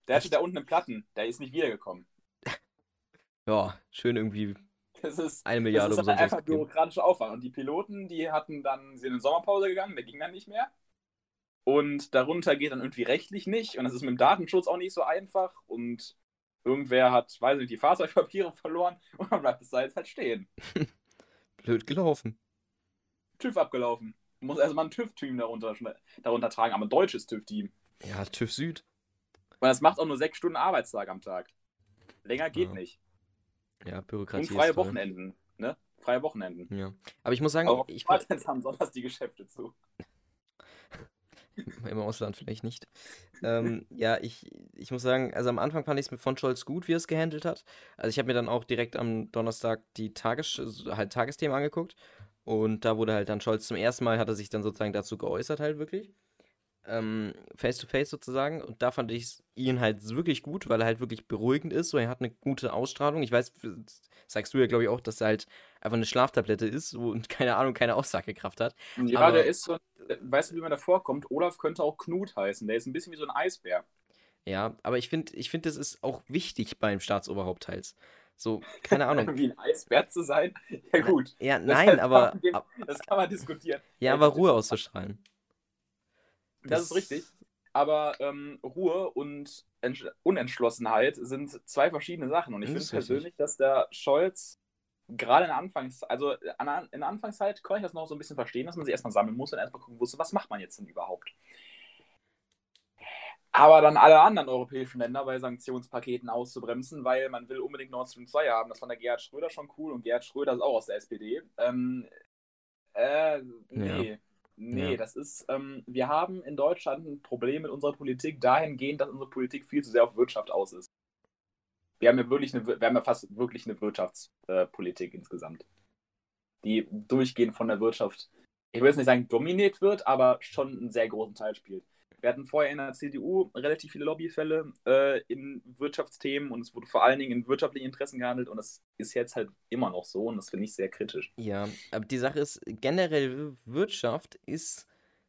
Speaker 2: Der hatte
Speaker 1: Echt?
Speaker 2: da unten einen Platten, der ist nicht wiedergekommen.
Speaker 1: Ja, schön irgendwie
Speaker 2: Das ist,
Speaker 1: eine
Speaker 2: das
Speaker 1: Milliarde
Speaker 2: ist halt
Speaker 1: umsonst
Speaker 2: einfach bürokratischer Aufwand. Und die Piloten, die hatten dann, sind in Sommerpause gegangen, der ging dann nicht mehr. Und darunter geht dann irgendwie rechtlich nicht. Und das ist mit dem Datenschutz auch nicht so einfach. Und irgendwer hat, weiß nicht, die Fahrzeugpapiere verloren. Und dann bleibt das da jetzt halt stehen.
Speaker 1: Blöd gelaufen.
Speaker 2: TÜV abgelaufen. Muss erstmal ein TÜV-Team darunter, darunter tragen, aber ein deutsches TÜV-Team.
Speaker 1: Ja, TÜV Süd.
Speaker 2: Und das macht auch nur sechs Stunden Arbeitstag am Tag. Länger geht
Speaker 1: Ja.
Speaker 2: nicht.
Speaker 1: Ja,
Speaker 2: Und
Speaker 1: Bürokratie
Speaker 2: freie
Speaker 1: ist toll.
Speaker 2: Wochenenden. Ne? Freie Wochenenden.
Speaker 1: Ja. Aber ich muss sagen,
Speaker 2: Aber
Speaker 1: ich
Speaker 2: ich jetzt haben sonntags die Geschäfte zu.
Speaker 1: im Ausland vielleicht nicht. ähm, ja, ich, ich muss sagen, also am Anfang fand ich es mit von Scholz gut, wie er es gehandelt hat. Also ich habe mir dann auch direkt am Donnerstag die Tages halt Tagesthemen angeguckt und da wurde halt dann Scholz zum ersten Mal hat er sich dann sozusagen dazu geäußert halt wirklich. Ähm, face to face sozusagen und da fand ich ihn halt wirklich gut, weil er halt wirklich beruhigend ist, so er hat eine gute Ausstrahlung. Ich weiß, sagst du ja glaube ich auch, dass er halt einfach eine Schlaftablette ist und keine Ahnung, keine Aussagekraft hat.
Speaker 2: Ja,
Speaker 1: Aber-
Speaker 2: der ist so, weißt du, wie man da vorkommt? Olaf könnte auch Knut heißen. Der ist ein bisschen wie so ein Eisbär.
Speaker 1: Ja, aber ich finde, ich finde, das ist auch wichtig beim Staatsoberhaupt teils. So, keine Ahnung.
Speaker 2: Wie ein Eisbär zu sein? Ja, gut.
Speaker 1: Ja,
Speaker 2: Das
Speaker 1: nein,
Speaker 2: kann
Speaker 1: aber,
Speaker 2: man
Speaker 1: ab-
Speaker 2: Das kann man diskutieren.
Speaker 1: ja, aber Ruhe auszustrahlen.
Speaker 2: Das ist richtig. Aber ähm, Ruhe und Entsch Unentschlossenheit sind zwei verschiedene Sachen. Und ich finde
Speaker 1: richtig.
Speaker 2: persönlich, dass der Scholz gerade in der Anfangszeit, also an, in der Anfangszeit kann ich das noch so ein bisschen verstehen, dass man sich erstmal sammeln muss und erstmal gucken muss, was macht man jetzt denn überhaupt. Aber dann alle anderen europäischen Länder bei Sanktionspaketen auszubremsen, weil man will unbedingt Nord Stream 2 haben. Das fand der Gerhard Schröder schon cool und Gerhard Schröder ist auch aus der SPD. Ähm, äh, nee. Nee,
Speaker 1: Ja.
Speaker 2: das ist, ähm, wir haben in Deutschland ein Problem mit unserer Politik dahingehend, dass unsere Politik viel zu sehr auf Wirtschaft aus ist. Wir haben ja wirklich eine, Wir- wir haben ja fast wirklich eine Wirtschaftspolitik insgesamt, die durchgehend von der Wirtschaft, ich will jetzt nicht sagen dominiert wird, aber schon einen sehr großen Teil spielt. Wir hatten vorher in der CDU relativ viele Lobbyfälle äh, in Wirtschaftsthemen und es wurde vor allen Dingen in wirtschaftlichen Interessen gehandelt und das ist jetzt halt immer noch so und das finde ich sehr kritisch.
Speaker 1: Ja, aber die Sache ist, generell Wirtschaft ist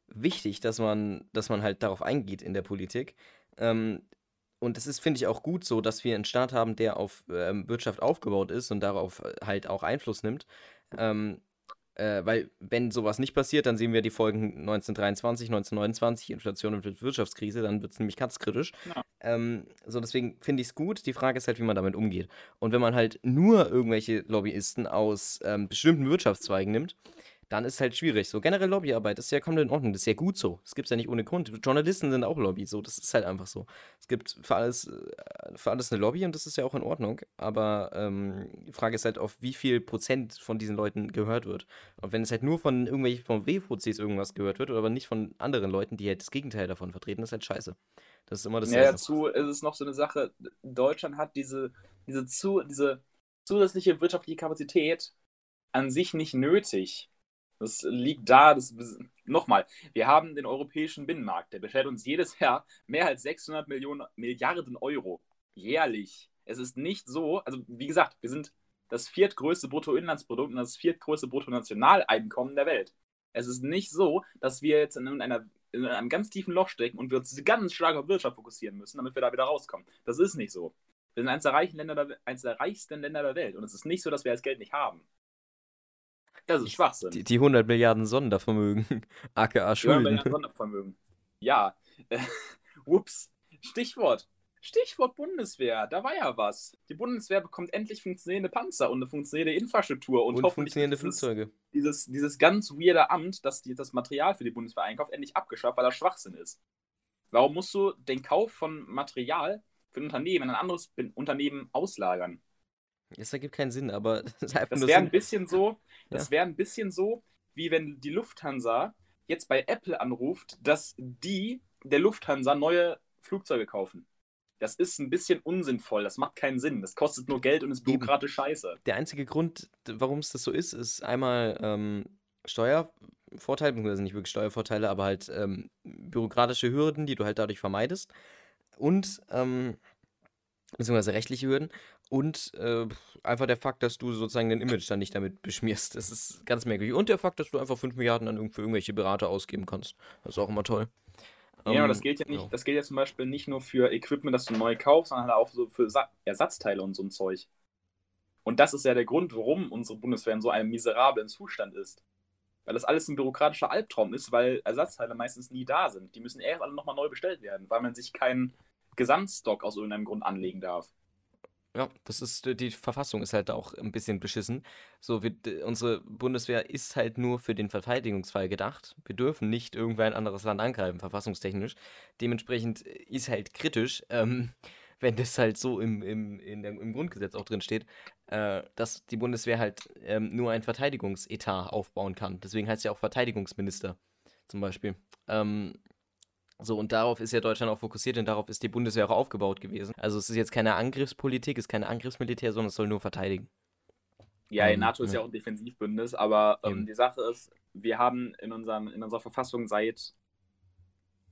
Speaker 1: wichtig, dass man, dass man halt darauf eingeht in der Politik. Ähm, und es ist, finde ich, auch gut so, dass wir einen Staat haben, der auf ähm, Wirtschaft aufgebaut ist und darauf halt auch Einfluss nimmt. Ähm, äh, weil, wenn sowas nicht passiert, dann sehen wir die Folgen 1923, 1929, Inflation und Wirtschaftskrise, dann wird es nämlich ganz kritisch.
Speaker 2: Ja.
Speaker 1: Ähm, so, deswegen finde ich es gut. Die Frage ist halt, wie man damit umgeht. Und wenn man halt nur irgendwelche Lobbyisten aus ähm, bestimmten Wirtschaftszweigen nimmt, dann ist halt schwierig. So generell Lobbyarbeit ist ja komplett in Ordnung. Das ist ja gut so. Das gibt es ja nicht ohne Grund. Journalisten sind auch Lobby. So, das ist halt einfach so. Es gibt für alles, äh, für alles eine Lobby und das ist ja auch in Ordnung. Aber ähm, die Frage ist halt, auf wie viel Prozent von diesen Leuten gehört wird. Und wenn es halt nur von irgendwelchen von W-Fuzis irgendwas gehört wird, aber nicht von anderen Leuten, die halt das Gegenteil davon vertreten, ist halt scheiße. Das ist immer das
Speaker 2: Ja, dazu ist es noch so eine Sache, Deutschland hat diese, diese, zu, diese zusätzliche wirtschaftliche Kapazität an sich nicht nötig. Das liegt da, das, nochmal, wir haben den europäischen Binnenmarkt, der beschert uns jedes Jahr mehr als 600 Millionen, Milliarden Euro jährlich. Es ist nicht so, also wie gesagt, wir sind das viertgrößte Bruttoinlandsprodukt und das viertgrößte Bruttonationaleinkommen der Welt. Es ist nicht so, dass wir jetzt in, einer, in einem ganz tiefen Loch stecken und wir uns ganz stark auf Wirtschaft fokussieren müssen, damit wir da wieder rauskommen. Das ist nicht so. Wir sind eines der, der, eines der reichsten Länder der Welt und es ist nicht so, dass wir das Geld nicht haben. Das ist Schwachsinn.
Speaker 1: Die, die 100 Milliarden Sondervermögen, aka Schulden.
Speaker 2: den Sondervermögen. Ja. Ups. Stichwort. Stichwort Bundeswehr, da war ja was. Die Bundeswehr bekommt endlich funktionierende Panzer und eine funktionierende Infrastruktur und,
Speaker 1: Und
Speaker 2: hoffentlich
Speaker 1: funktionierende
Speaker 2: dieses,
Speaker 1: Flugzeuge.
Speaker 2: dieses, dieses ganz weirde Amt, das die, das Material für die Bundeswehr einkauft, endlich abgeschafft, weil das Schwachsinn ist. Warum musst du den Kauf von Material für ein Unternehmen in ein anderes Unternehmen auslagern?
Speaker 1: Das ergibt keinen Sinn, aber das ist einfach
Speaker 2: Das
Speaker 1: nur
Speaker 2: wäre ein bisschen so, das
Speaker 1: Ja.
Speaker 2: wäre ein bisschen so, wie wenn die Lufthansa jetzt bei Apple anruft, dass die der Lufthansa neue Flugzeuge kaufen. Das ist ein bisschen unsinnvoll, das macht keinen Sinn. Das kostet nur Geld und ist bürokratisch scheiße.
Speaker 1: Der einzige Grund, warum es das so ist, ist einmal ähm, Steuervorteile, beziehungsweise nicht wirklich Steuervorteile, aber halt ähm, bürokratische Hürden, die du halt dadurch vermeidest. Und, ähm, beziehungsweise rechtliche Hürden. Und äh, einfach der Fakt, dass du sozusagen dein Image dann nicht damit beschmierst. Das ist ganz merkwürdig. Und der Fakt, dass du einfach 5 Milliarden an irgend- für irgendwelche Berater ausgeben kannst. Das ist auch immer toll.
Speaker 2: Ja, aber
Speaker 1: Ähm,
Speaker 2: das gilt ja nicht,
Speaker 1: ja.
Speaker 2: das gilt ja zum Beispiel nicht nur für Equipment, das du neu kaufst, sondern halt auch so für Sa Ersatzteile und so ein Zeug. Und das ist ja der Grund, warum unsere Bundeswehr in so einem miserablen Zustand ist. Weil das alles ein bürokratischer Albtraum ist, weil Ersatzteile meistens nie da sind. Die müssen erst alle nochmal neu bestellt werden, weil man sich keinen Gesamtstock aus irgendeinem Grund anlegen darf.
Speaker 1: Ja, das ist, äh, die Verfassung ist halt auch ein bisschen beschissen. So, wir, unsere Bundeswehr ist halt nur für den Verteidigungsfall gedacht. Wir dürfen nicht irgendwer ein anderes Land angreifen, verfassungstechnisch. Dementsprechend äh, ist halt kritisch, ähm, wenn das halt so im, im, der, im Grundgesetz auch drin steht, äh, dass die Bundeswehr halt ähm, nur ein Verteidigungsetat aufbauen kann. Deswegen heißt ja auch Verteidigungsminister zum Beispiel. Ähm, so, und darauf ist ja Deutschland auch fokussiert und darauf ist die Bundeswehr auch aufgebaut gewesen. Also es ist jetzt keine Angriffspolitik, es ist keine Angriffsmilitär, sondern es soll nur verteidigen.
Speaker 2: Ja, die
Speaker 1: Ähm,
Speaker 2: NATO ist ja
Speaker 1: ja.
Speaker 2: auch ein Defensivbündnis, aber ähm, die Sache ist, wir haben in, unserem, in unserer Verfassung seit,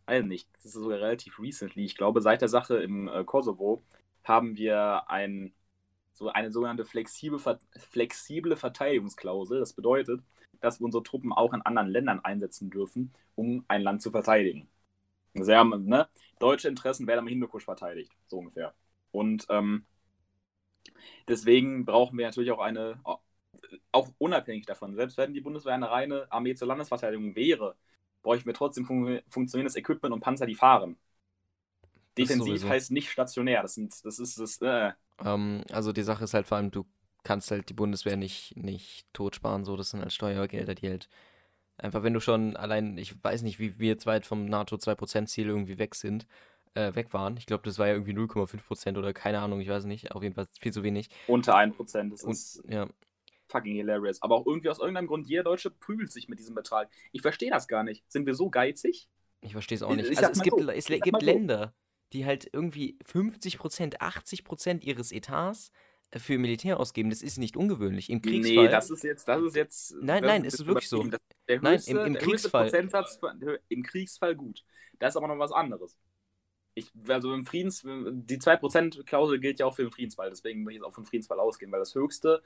Speaker 2: weiß nicht, das ist sogar relativ recently, ich glaube, seit der Sache im äh, Kosovo haben wir ein, so eine sogenannte flexible, flexible Verteidigungsklausel. Das bedeutet, dass wir unsere Truppen auch in anderen Ländern einsetzen dürfen, um ein Land zu verteidigen. Sehr, ne? Deutsche Interessen werden am Hindukusch verteidigt, so ungefähr. Und ähm, deswegen brauchen wir natürlich auch eine, auch unabhängig davon, selbst wenn die Bundeswehr eine reine Armee zur Landesverteidigung wäre, bräuchten wir trotzdem fun funktionierendes Equipment und Panzer, die fahren. Defensiv heißt nicht stationär. Das, sind, das ist das. Äh,
Speaker 1: Ähm, also die Sache ist halt vor allem, du kannst halt die Bundeswehr nicht, nicht totsparen, so, das sind halt Steuergelder, die halt einfach, wenn du schon allein, ich weiß nicht, wie wir jetzt weit vom NATO 2%-Ziel irgendwie weg sind, äh, weg waren. Ich glaube, das war ja irgendwie 0,5% oder keine Ahnung, ich weiß nicht, auf jeden Fall viel zu wenig.
Speaker 2: unter 1%. Das
Speaker 1: Und
Speaker 2: ist
Speaker 1: ja,
Speaker 2: fucking hilarious. Aber auch irgendwie aus irgendeinem Grund, jeder Deutsche prügelt sich mit diesem Betrag. Ich verstehe das gar nicht. Sind wir so geizig?
Speaker 1: ich verstehe es auch
Speaker 2: Ich-
Speaker 1: nicht.
Speaker 2: ich
Speaker 1: Also es gibt,
Speaker 2: so,
Speaker 1: es gibt. Länder, die halt irgendwie 50%, 80% ihres Etats für Militär ausgeben. Das ist nicht ungewöhnlich. Im Kriegsfall.
Speaker 2: Nee, das ist jetzt, das ist jetzt.
Speaker 1: Nein, nein,
Speaker 2: ist
Speaker 1: es ist wirklich so.
Speaker 2: Das der
Speaker 1: Nein,
Speaker 2: höchste,
Speaker 1: im- im
Speaker 2: höchste
Speaker 1: Kriegsfall.
Speaker 2: Prozentsatz im Kriegsfall gut. Das ist aber noch was anderes. Ich, also im Friedens, die 2%-Klausel gilt ja auch für den Friedensfall, deswegen muss ich jetzt auch vom Friedensfall ausgehen, weil das höchste,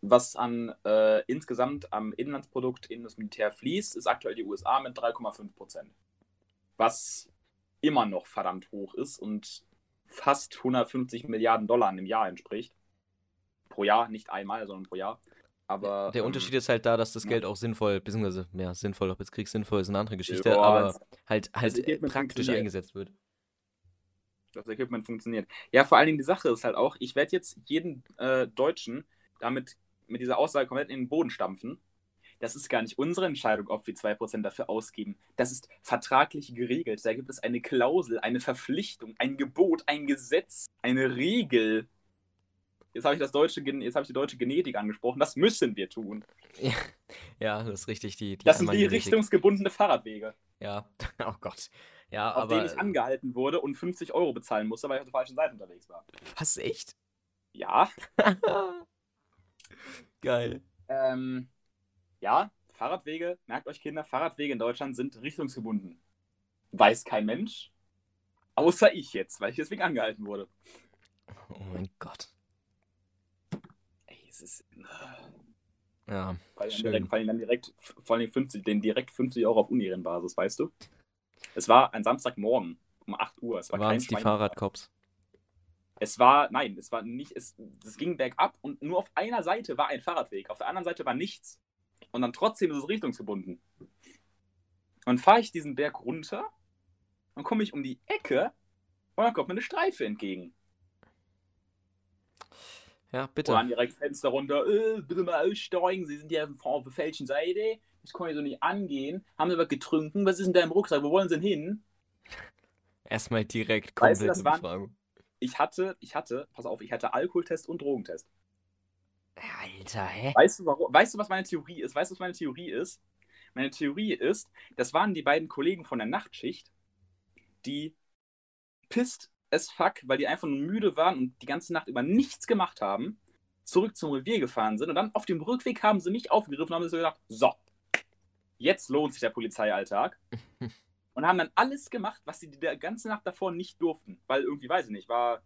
Speaker 2: was an äh, insgesamt am Inlandsprodukt in das Militär fließt, ist aktuell die USA mit 3,5%. Was immer noch verdammt hoch ist und fast 150 Milliarden Dollar im Jahr entspricht. Pro Jahr, nicht einmal, sondern pro Jahr. Aber
Speaker 1: Der
Speaker 2: ähm,
Speaker 1: Unterschied ist halt da, dass das
Speaker 2: ja.
Speaker 1: Geld auch sinnvoll, beziehungsweise, ja, sinnvoll, ob jetzt kriegssinnvoll ist eine andere Geschichte,
Speaker 2: Ja,
Speaker 1: aber halt, halt äh, praktisch eingesetzt wird.
Speaker 2: das Equipment funktioniert. Ja, vor allen Dingen die Sache ist halt auch, ich werde jetzt jeden äh, Deutschen damit mit dieser Aussage komplett in den Boden stampfen. Das ist gar nicht unsere Entscheidung, ob wir 2% dafür ausgeben. Das ist vertraglich geregelt. Da gibt es eine Klausel, eine Verpflichtung, ein Gebot, ein Gesetz, eine Regel. Jetzt habe ich, das deutsche, jetzt habe ich die deutsche Genetik angesprochen. Das müssen wir tun.
Speaker 1: Ja, das ist richtig, die, die
Speaker 2: Das sind die richtungsgebundene Fahrradwege,
Speaker 1: Ja, oh Gott. Ja,
Speaker 2: auf denen
Speaker 1: aber,
Speaker 2: ich angehalten wurde und 50 Euro bezahlen musste, weil ich auf der falschen Seite unterwegs war.
Speaker 1: was, echt?
Speaker 2: Ja,
Speaker 1: Geil.
Speaker 2: Ähm, ja, Fahrradwege, merkt euch Kinder, Fahrradwege in Deutschland sind richtungsgebunden. Weiß kein Mensch, außer ich jetzt, weil ich deswegen angehalten wurde.
Speaker 1: Oh mein Gott.
Speaker 2: Es ist.
Speaker 1: Ja,
Speaker 2: Vor allem direkt, vor allem dann direkt, vor allem 50, den direkt 50 Euro auf Unirenbasis, weißt du? Es war ein Samstagmorgen um 8 Uhr. Es war
Speaker 1: waren
Speaker 2: kein
Speaker 1: es die Fahrradcops.
Speaker 2: Es war, nein, es war nicht, es, es ging bergab und nur auf einer Seite war ein Fahrradweg, auf der anderen Seite war nichts. Und dann trotzdem ist es richtungsgebunden. Und fahre ich diesen Berg runter, dann komme ich um die Ecke Und dann kommt mir eine Streife entgegen.
Speaker 1: Ja, bitte.
Speaker 2: dann direkt Fenster runter, äh, bitte mal aussteigen, Sie sind ja auf der falschen Seite. Das kann ich so nicht angehen. Haben Sie was getrunken? Was ist in deinem Rucksack? Wo wollen Sie denn hin?
Speaker 1: Erstmal direkt
Speaker 2: Weißt du,
Speaker 1: komplett
Speaker 2: das
Speaker 1: eine
Speaker 2: waren-. Ich hatte, ich hatte, pass auf, ich hatte Alkoholtest und Drogentest.
Speaker 1: Alter, hä?
Speaker 2: Weißt du, warum, weißt du, was meine Theorie ist? Weißt du, was meine Theorie ist? Meine Theorie ist, das waren die beiden Kollegen von der Nachtschicht, die pisst as fuck, weil die einfach nur müde waren und die ganze Nacht über nichts gemacht haben, zurück zum Revier gefahren sind und dann auf dem Rückweg haben sie mich aufgegriffen und haben sich so gedacht, so, jetzt lohnt sich der Polizeialltag. und haben dann alles gemacht, was sie die ganze Nacht davor nicht durften. Weil irgendwie, weiß ich nicht, war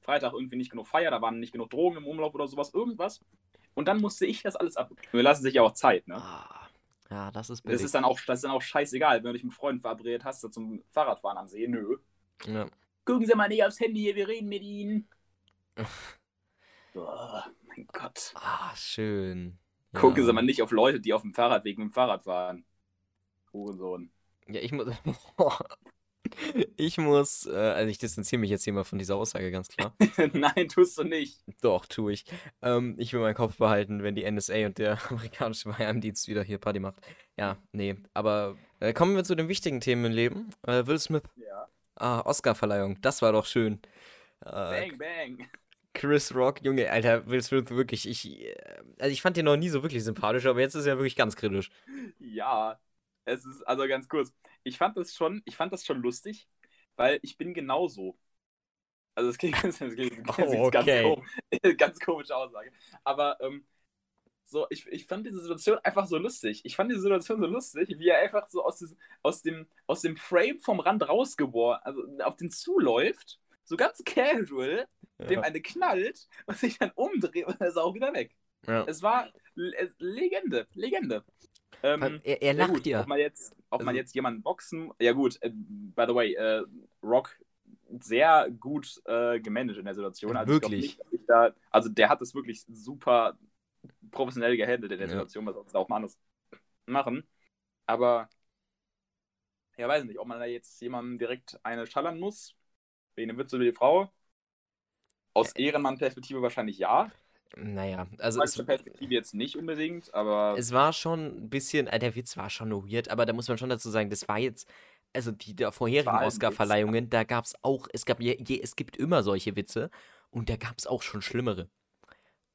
Speaker 2: Freitag irgendwie nicht genug Feier, da waren nicht genug Drogen im Umlauf oder sowas, irgendwas. Und dann musste ich das alles ab. Wir lassen sich ja auch Zeit, ne?
Speaker 1: Ah, ja, das ist
Speaker 2: Das
Speaker 1: billig.
Speaker 2: ist, dann auch, das ist dann auch scheißegal, wenn du dich mit Freunden verabredet hast, zum Fahrradfahren am See. Nö.
Speaker 1: ja.
Speaker 2: Gucken Sie mal nicht aufs Handy hier, wir reden mit Ihnen. oh, mein Gott.
Speaker 1: Ah, schön. Ja.
Speaker 2: Gucken Sie mal nicht auf Leute, die auf dem Fahrradweg mit dem Fahrrad fahren. Hurensohn.
Speaker 1: Ja, ich muss. ich muss. Äh, also, ich distanziere mich jetzt hier mal von dieser Aussage, ganz klar.
Speaker 2: Nein, tust du nicht.
Speaker 1: Doch, tue ich. Ähm, ich will meinen Kopf behalten, wenn die NSA und der amerikanische Geheimdienst wieder hier Party macht. Ja, nee. Aber äh, kommen wir zu den wichtigen Themen im Leben. Äh, Will Smith.
Speaker 2: Ja.
Speaker 1: Ah, Oscar-Verleihung. Das war doch schön. Äh,
Speaker 2: Bang, bang.
Speaker 1: Chris Rock, Junge, Alter, Will Smith, wirklich. Ich, äh, also, ich fand den noch nie so wirklich sympathisch, aber jetzt ist er wirklich ganz kritisch.
Speaker 2: Ja, es ist also ganz kurz. Ich fand das schon, ich fand das schon lustig, weil ich bin genauso. Also es klingt, das klingt, das klingt
Speaker 1: Oh, okay.
Speaker 2: ganz, kom ganz komische Aussage. Aber ähm, so, ich, ich fand diese Situation einfach so lustig. Ich fand diese Situation so lustig, wie er einfach so aus, diesem, aus, dem, aus dem Frame vom Rand rausgeboren, also auf den zuläuft, so ganz casual, dem
Speaker 1: Ja.
Speaker 2: eine knallt und sich dann umdreht und er ist auch wieder weg.
Speaker 1: Ja.
Speaker 2: Es war Legende, Legende. Ähm,
Speaker 1: Er, er
Speaker 2: ja,
Speaker 1: lacht
Speaker 2: gut,
Speaker 1: ja.
Speaker 2: Ob man jetzt, ob man
Speaker 1: Also-
Speaker 2: jetzt jemanden boxen. Ja, gut, äh, by the way, äh, Rock sehr gut äh, gemanagt in der Situation. Also
Speaker 1: Wirklich?
Speaker 2: Nicht, dass ich da, also der hat es wirklich super professionell gehandelt in der
Speaker 1: Ja.
Speaker 2: Situation, was sonst auch mal anders machen. Aber ja, weiß nicht, ob man da jetzt jemandem direkt eine schallern muss, wegen dem Witz über die Frau. Aus Ehrenmann-Perspektive wahrscheinlich ja.
Speaker 1: Naja, also
Speaker 2: Aus Perspektive jetzt nicht unbedingt, aber
Speaker 1: es war schon ein bisschen, äh, der Witz war schon nur weird, aber da muss man schon dazu sagen, das war jetzt, also die der vorherigen Oscar-Verleihungen, da gab es auch, es gab je, je, es gibt immer solche Witze und da gab es auch schon schlimmere.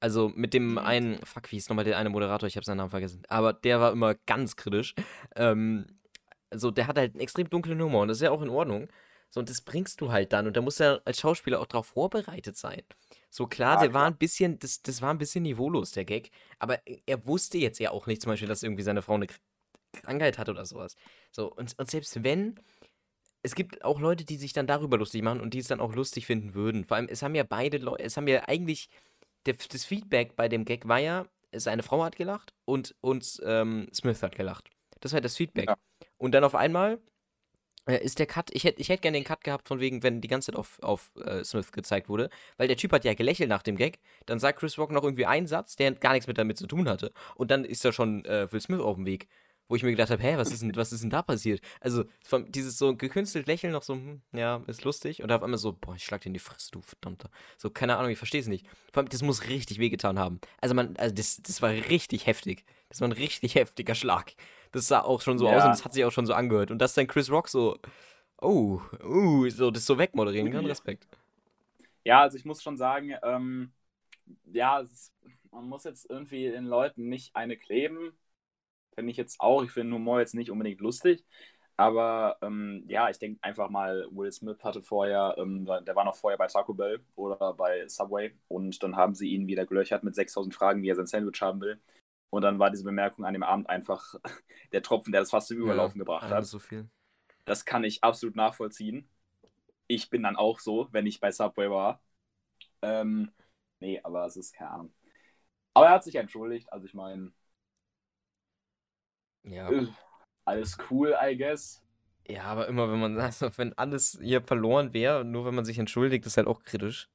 Speaker 1: Also mit dem
Speaker 2: Mhm.
Speaker 1: einen, fuck, wie hieß nochmal der eine Moderator, ich habe seinen Namen vergessen, aber der war immer ganz kritisch. Ähm, also der hat halt einen extrem dunklen Humor und das ist ja auch in Ordnung. So, und das bringst du halt dann und da du ja als Schauspieler auch darauf vorbereitet sein. So klar,
Speaker 2: Ja,
Speaker 1: der war ein bisschen, das, das war ein bisschen niveaulos, der Gag. Aber er wusste jetzt ja auch nicht, zum Beispiel, dass irgendwie seine Frau eine Kr- Krankheit hat oder sowas. So, und, und selbst wenn, es gibt auch Leute, die sich dann darüber lustig machen und die es dann auch lustig finden würden. Vor allem, es haben ja beide Leute, es haben ja eigentlich, der, das Feedback bei dem Gag war ja, seine Frau hat gelacht und, und ähm, Smith hat gelacht. Das war das Feedback.
Speaker 2: Ja.
Speaker 1: Und dann auf einmal äh, ist der Cut, ich hätte ich hätt gerne den Cut gehabt, von wegen, wenn die ganze Zeit auf, auf äh, Smith gezeigt wurde, weil der Typ hat ja gelächelt nach dem Gag, dann sagt Chris Rock noch irgendwie einen Satz, der gar nichts mit damit zu tun hatte. Und dann ist da schon äh, Will Smith auf dem Weg. Wo ich mir gedacht habe, hä, was ist denn, was ist denn da passiert? Also, von, dieses so gekünstelt Lächeln noch so, hm, ja, ist lustig. Und auf einmal so, boah, ich schlag dir in die Fresse, du verdammter. So, keine Ahnung, ich verstehe es nicht. Vor allem, das muss richtig wehgetan haben. Also, man, also das, das war richtig heftig. Das war ein richtig heftiger Schlag. Das sah auch schon so
Speaker 2: Ja.
Speaker 1: aus und das hat sich auch schon so angehört. Und dass dann Chris Rock so, oh, uh, so, das so wegmoderieren kann. Respekt.
Speaker 2: Ja, also ich muss schon sagen, ähm, ja, ist, man muss jetzt irgendwie den Leuten nicht eine kleben. Finde ich jetzt auch. Ich finde Humor jetzt nicht unbedingt lustig. Aber ähm, ja, ich denke einfach mal, Will Smith hatte vorher, ähm, der war noch vorher bei Taco Bell oder bei Subway und dann haben sie ihn wieder gelöchert mit 6000 Fragen, wie er sein Sandwich haben will. Und dann war diese Bemerkung an dem Abend einfach der Tropfen, der das fast zum Überlaufen gebracht
Speaker 1: Einfach
Speaker 2: hat.
Speaker 1: so viel.
Speaker 2: Das kann ich absolut nachvollziehen. Ich bin dann auch so, wenn ich bei Subway war. Ähm, nee, aber es ist keine Ahnung. Aber er hat sich entschuldigt, also ich meine,
Speaker 1: Ja.
Speaker 2: alles cool, I guess.
Speaker 1: Ja, aber immer wenn man, also wenn alles hier verloren wäre, nur wenn man sich entschuldigt, ist halt auch kritisch.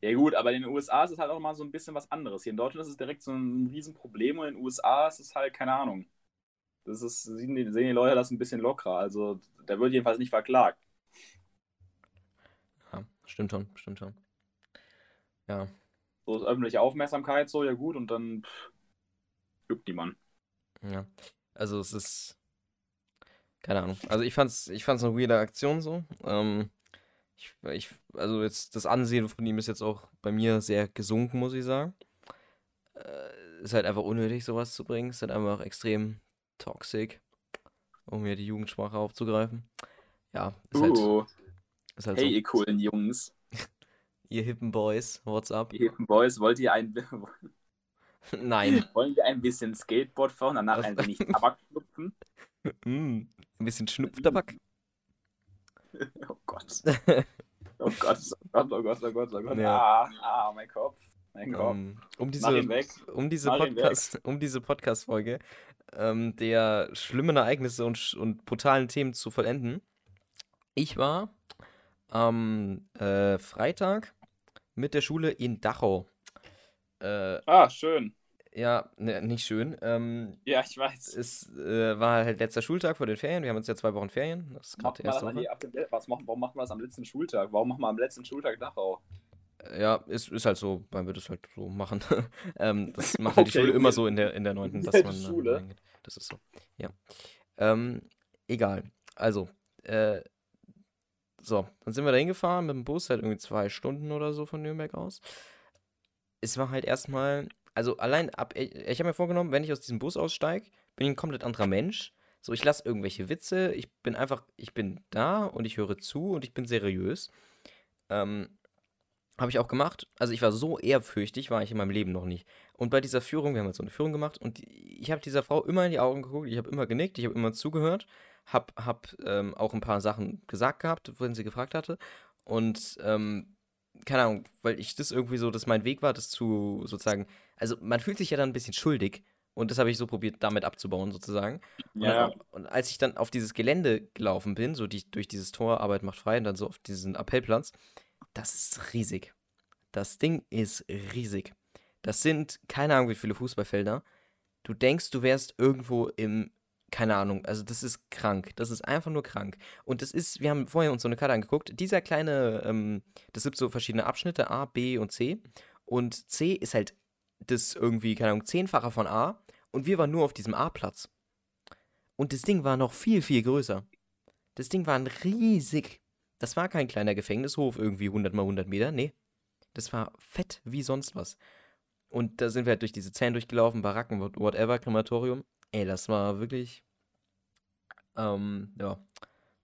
Speaker 2: Ja gut, aber in den USA ist es halt auch mal so ein bisschen was anderes. Hier in Deutschland ist es direkt so ein Riesenproblem und in den USA ist es halt, keine Ahnung. Das ist, sehen die, sehen die Leute das ein bisschen lockerer. Also der wird jedenfalls nicht verklagt.
Speaker 1: Stimmt schon, stimmt schon. Ja.
Speaker 2: So ist öffentliche Aufmerksamkeit, so, ja gut, und dann pff, juckt niemand.
Speaker 1: Ja. Also es ist. Keine Ahnung. Also ich fand's, ich fand's eine weirde Aktion so. Ähm, ich, ich, also jetzt das Ansehen von ihm ist jetzt auch bei mir sehr gesunken, muss ich sagen. Äh, ist halt einfach unnötig, sowas zu bringen. Ist halt einfach extrem toxic, um hier die Jugendsprache aufzugreifen. Ja, ist halt,
Speaker 2: Uh,
Speaker 1: ist halt
Speaker 2: hey,
Speaker 1: so.
Speaker 2: ihr coolen Jungs,
Speaker 1: Ihr hippen Boys, what's up?
Speaker 2: ihr hippen Boys, wollt ihr ein,
Speaker 1: Nein.
Speaker 2: wollen wir ein bisschen Skateboard fahren, danach ein wenig Tabak schnupfen?
Speaker 1: Mm, ein bisschen Schnupftabak.
Speaker 2: Oh Gott. Oh Gott, oh Gott, oh Gott, oh Gott, oh Gott.
Speaker 1: Ja.
Speaker 2: Ah, ah, mein Kopf. Mein Kopf.
Speaker 1: Ähm, um
Speaker 2: Mach
Speaker 1: diese, um diese
Speaker 2: Mach ihn weg.
Speaker 1: Podcast, um diese Podcast-Folge ähm, der schlimmen Ereignisse und, und brutalen Themen zu vollenden. Ich war am äh, Freitag mit der Schule in Dachau. Äh,
Speaker 2: Ah, schön.
Speaker 1: ja, ne, nicht schön. Ähm,
Speaker 2: Ja, ich weiß.
Speaker 1: es äh, war halt letzter Schultag vor den Ferien. Wir haben jetzt ja zwei Wochen Ferien. Das ist gerade
Speaker 2: Macht
Speaker 1: die
Speaker 2: man
Speaker 1: erste Woche.
Speaker 2: die, dem- was machen, warum machen wir das am letzten Schultag? Warum machen wir am letzten Schultag Dachau?
Speaker 1: Ja, ist, ist halt so, man wird es halt so machen. ähm, das macht halt die
Speaker 2: Okay,
Speaker 1: Schule immer
Speaker 2: weird.
Speaker 1: so in der, in der 9., dass man
Speaker 2: Schule.
Speaker 1: reingeht. Das ist so. Ja. Ähm, egal. Also, äh, so, dann sind wir da hingefahren mit dem Bus, halt irgendwie zwei Stunden oder so von Nürnberg aus. Es war halt erstmal, also allein ab, ich, ich habe mir vorgenommen, wenn ich aus diesem Bus aussteige, bin ich ein komplett anderer Mensch. So, ich lasse irgendwelche Witze, ich bin einfach, ich bin da und ich höre zu und ich bin seriös. Ähm, habe ich auch gemacht. Also ich war so ehrfürchtig, war ich in meinem Leben noch nicht. Und bei dieser Führung, wir haben jetzt so eine Führung gemacht und ich habe dieser Frau immer in die Augen geguckt, ich habe immer genickt, ich habe immer zugehört, habe hab, ähm, auch ein paar Sachen gesagt gehabt, wenn sie gefragt hatte. Und ähm, keine Ahnung, weil ich das irgendwie so, dass mein Weg war, das zu sozusagen, also man fühlt sich ja dann ein bisschen schuldig und das habe ich so probiert, damit abzubauen sozusagen. Und,
Speaker 2: Ja,
Speaker 1: dann, und als ich dann auf dieses Gelände gelaufen bin, so die, durch dieses Tor, Arbeit macht frei und dann so auf diesen Appellplatz, das ist riesig. Das Ding ist riesig. Das sind keine Ahnung wie viele Fußballfelder. Du denkst, du wärst irgendwo im, keine Ahnung, also das ist krank. Das ist einfach nur krank. Und das ist, wir haben vorher uns so eine Karte angeguckt. Dieser kleine, ähm, das gibt so verschiedene Abschnitte, A, B und C. Und C ist halt das irgendwie, keine Ahnung, zehnfacher von A. Und wir waren nur auf diesem A-Platz. Und das Ding war noch viel, viel größer. Das Ding war ein riesig. Das war kein kleiner Gefängnishof, irgendwie 100 mal 100 Meter. Nee. Das war fett wie sonst was. Und da sind wir halt durch diese Zähne durchgelaufen, Baracken, what- whatever, Krematorium. Ey, das war wirklich. Ähm, ja.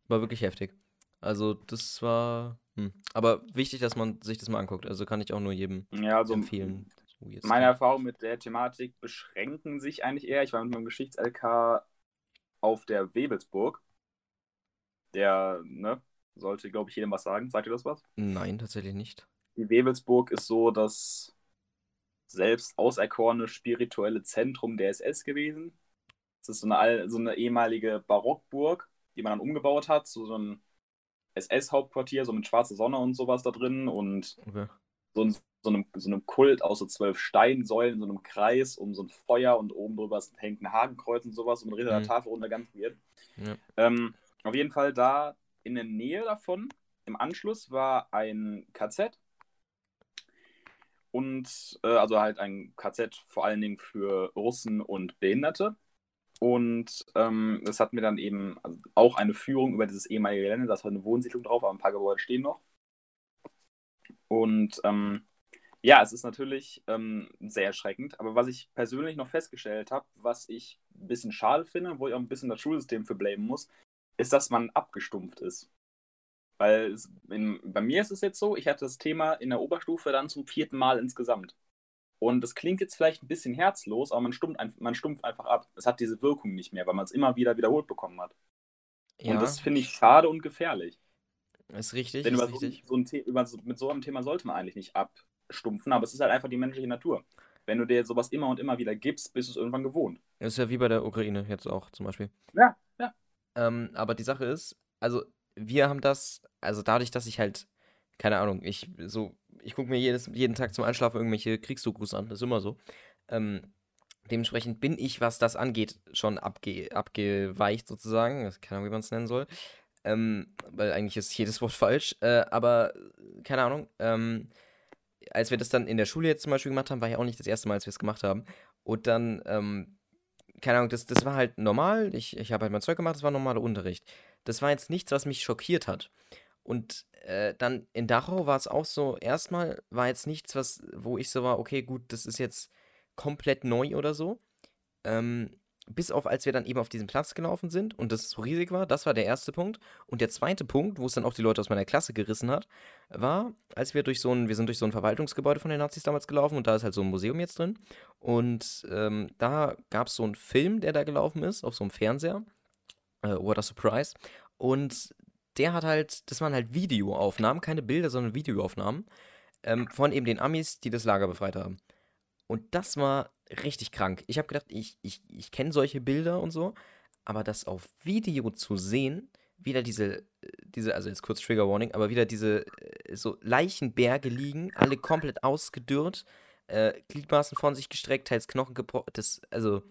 Speaker 1: War wirklich heftig. Also, das war. Hm. Aber wichtig, dass man sich das mal anguckt. Also kann ich auch nur jedem
Speaker 2: ja also
Speaker 1: empfehlen. Weird
Speaker 2: meine. Erfahrungen mit der Thematik beschränken sich eigentlich eher. Ich war mit meinem Geschichts-LK auf der Webelsburg. Der, ne, sollte, glaube ich, jedem was sagen. Sagt ihr das was?
Speaker 1: Nein, tatsächlich nicht.
Speaker 2: Die Webelsburg ist so das selbst auserkorene spirituelle Zentrum der SS gewesen. Es ist so eine, so eine ehemalige Barockburg, die man dann umgebaut hat, so, so ein SS-Hauptquartier, so mit schwarzer Sonne und sowas da drin und
Speaker 1: Okay.
Speaker 2: so, ein, so, einem, so einem Kult aus so zwölf Steinsäulen, so einem Kreis um so ein Feuer und oben drüber hängt ein Hakenkreuz und sowas und man redet an
Speaker 1: Mhm.
Speaker 2: der Tafel runter, ganz weird.
Speaker 1: Ja.
Speaker 2: Ähm, auf jeden Fall da in der Nähe davon, im Anschluss, war ein KZ. Und äh, also halt ein KZ vor allen Dingen für Russen und Behinderte. Und ähm, hatten wir dann eben also auch eine Führung über dieses ehemalige Gelände. Da ist halt eine Wohnsiedlung drauf, aber ein paar Gebäude stehen noch. Und ähm, ja, es ist natürlich ähm, sehr erschreckend. Aber was ich persönlich noch festgestellt habe, was ich ein bisschen schade finde, wo ich auch ein bisschen das Schulsystem für blamen muss, ist, dass man abgestumpft ist. Weil in, bei mir ist es jetzt so, ich hatte das Thema in der Oberstufe dann zum vierten Mal insgesamt. Und das klingt jetzt vielleicht ein bisschen herzlos, aber man stumpft, ein, man stumpft einfach ab. Es hat diese Wirkung nicht mehr, weil man es immer wieder wiederholt bekommen hat.
Speaker 1: Ja,
Speaker 2: Und das finde ich schade und gefährlich.
Speaker 1: ist richtig,
Speaker 2: Denn
Speaker 1: ist
Speaker 2: über so,
Speaker 1: richtig.
Speaker 2: so ein The über so, mit so einem Thema sollte man eigentlich nicht abstumpfen, aber es ist halt einfach die menschliche Natur. Wenn du dir sowas immer und immer wieder gibst, bist du es irgendwann gewohnt.
Speaker 1: Ist ja wie bei der Ukraine jetzt auch zum Beispiel.
Speaker 2: Ja, ja.
Speaker 1: Ähm, aber die Sache ist, also wir haben das, also dadurch, dass ich halt, keine Ahnung, ich so, ich gucke mir jedes, jeden Tag zum Einschlafen irgendwelche Kriegsdokus an, das ist immer so. Ähm, dementsprechend bin ich, was das angeht, schon abge, abgeweicht sozusagen, keine Ahnung, wie man es nennen soll. Ähm, weil eigentlich ist jedes Wort falsch. Äh, aber, keine Ahnung. Ähm, als wir das dann in der Schule jetzt zum Beispiel gemacht haben, war ja auch nicht das erste Mal, als wir es gemacht haben. Und dann, ähm, keine Ahnung, das, das war halt normal. Ich, ich habe halt mein Zeug gemacht, das war normaler Unterricht. Das war jetzt nichts, was mich schockiert hat. Und äh, dann in Dachau war es auch so, erstmal war jetzt nichts, was, wo ich so war, okay, gut, das ist jetzt komplett neu oder so. Ähm, bis auf als wir dann eben auf diesen Platz gelaufen sind und das so riesig war, das war der erste Punkt. Und der zweite Punkt, wo es dann auch die Leute aus meiner Klasse gerissen hat, war, als wir durch so ein, wir sind durch so ein Verwaltungsgebäude von den Nazis damals gelaufen und da ist halt so ein Museum jetzt drin. Und ähm, da gab es so einen Film, der da gelaufen ist, auf so einem Fernseher. Äh, what a surprise. Und der hat halt, das waren halt Videoaufnahmen, keine Bilder, sondern Videoaufnahmen ähm, von eben den Amis, die das Lager befreit haben. Und das war richtig krank. Ich habe gedacht, ich, ich, ich kenne solche Bilder und so, aber das auf Video zu sehen, wieder diese, diese, also jetzt kurz Trigger Warning, aber wieder diese äh, so Leichenberge liegen, alle komplett ausgedürrt, äh, Gliedmaßen von sich gestreckt, teils Knochen gebrochen, das, also,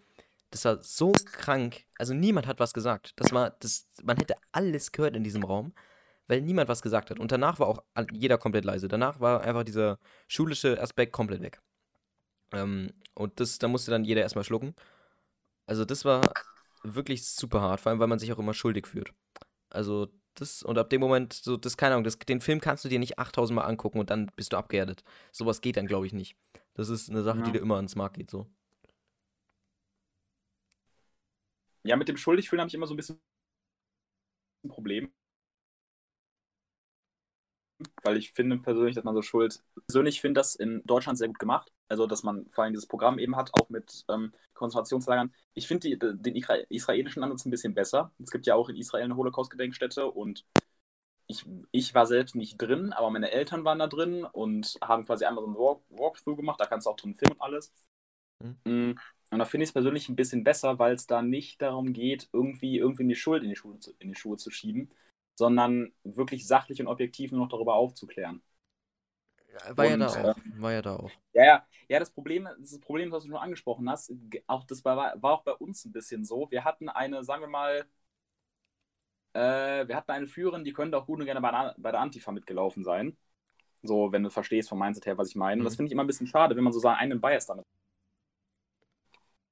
Speaker 1: das war so krank. Also niemand hat was gesagt. Das war, das, man hätte alles gehört in diesem Raum, weil niemand was gesagt hat. Und danach war auch jeder komplett leise. Danach war einfach dieser schulische Aspekt komplett weg. Ähm, und das, da musste dann jeder erstmal schlucken. Also das war wirklich super hart, vor allem weil man sich auch immer schuldig fühlt. Also das, und ab dem Moment, so, das, keine Ahnung, das, den Film kannst du dir nicht 8000 Mal angucken und dann bist du abgeerdet. Sowas geht dann, glaube ich, nicht. Das ist eine Sache, ja. die dir immer ans Mark geht, so.
Speaker 2: Ja, mit dem Schuldigfühlen habe ich immer so ein bisschen ein Problem weil ich finde persönlich, dass man so Schuld, persönlich finde das in Deutschland sehr gut gemacht. Also, dass man vor allem dieses Programm eben hat, auch mit ähm, Konzentrationslagern. Ich finde den israelischen Ansatz ein bisschen besser. Es gibt ja auch in Israel eine Holocaust-Gedenkstätte und ich, ich war selbst nicht drin, aber meine Eltern waren da drin und haben quasi einmal so ein Walk Walkthrough gemacht. Da kannst du auch drin filmen und alles. Mhm. Und da finde ich es persönlich ein bisschen besser, weil es da nicht darum geht, irgendwie, irgendwie die Schuld in die Schuhe zu, in die Schuhe zu schieben, sondern wirklich sachlich und objektiv nur noch darüber aufzuklären.
Speaker 1: War und, ja da auch. Äh, war ja da auch.
Speaker 2: Ja, ja. Ja, das Problem, das Problem, was du schon angesprochen hast, auch das war, war auch bei uns ein bisschen so. Wir hatten eine, sagen wir mal, äh, wir hatten eine Führerin, die könnte auch gut und gerne bei, bei der Antifa mitgelaufen sein. So, wenn du verstehst vom Mindset her, was ich meine. Und das mhm. finde ich immer ein bisschen schade, wenn man so seinen eigenen Bias damit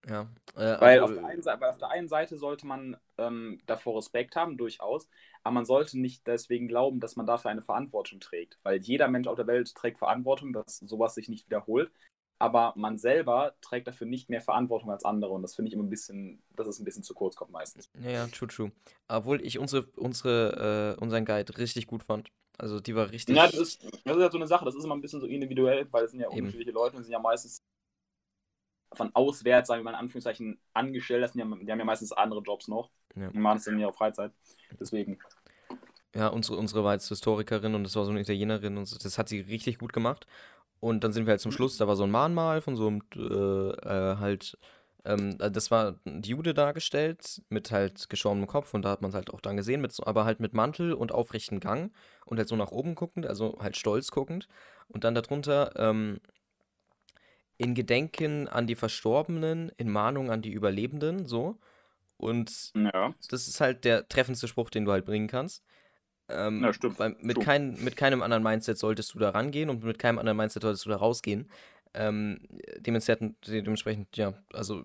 Speaker 1: ja.
Speaker 2: Äh, weil, auf einen, weil, auf der einen Seite sollte man ähm, davor Respekt haben, durchaus, aber man sollte nicht deswegen glauben, dass man dafür eine Verantwortung trägt. Weil jeder Mensch auf der Welt trägt Verantwortung, dass sowas sich nicht wiederholt. Aber man selber trägt dafür nicht mehr Verantwortung als andere. Und das finde ich immer ein bisschen, dass es ein bisschen zu kurz kommt meistens.
Speaker 1: Ja, ja, true, true. Obwohl ich unsere, unsere, äh, unseren Guide richtig gut fand. Also die war richtig.
Speaker 2: Ja, das ist, das ist ja so eine Sache, das ist immer ein bisschen so individuell, weil es sind ja Eben. unterschiedliche Leute und sind ja meistens von auswärts, sagen wir mal in Anführungszeichen, angestellt. Das sind ja, die haben ja meistens andere Jobs noch. Ja. Und machen es dann in ihrer Freizeit. Deswegen.
Speaker 1: Ja, unsere, unsere war jetzt Historikerin und das war so eine Italienerin und das hat sie richtig gut gemacht. Und dann sind wir halt zum Schluss, da war so ein Mahnmal von so einem, äh, äh, halt, ähm, das war die Jude dargestellt mit halt geschorbenem Kopf und da hat man es halt auch dann gesehen, mit so, aber halt mit Mantel und aufrechten Gang und halt so nach oben guckend, also halt stolz guckend. Und dann darunter ähm, in Gedenken an die Verstorbenen, in Mahnung an die Überlebenden, so. Und ja. das ist halt der treffendste Spruch, den du halt bringen kannst. Ähm, ja, stimmt. Weil mit, kein, mit keinem anderen Mindset solltest du da rangehen und mit keinem anderen Mindset solltest du da rausgehen. Ähm, dementsprechend, dementsprechend, ja, also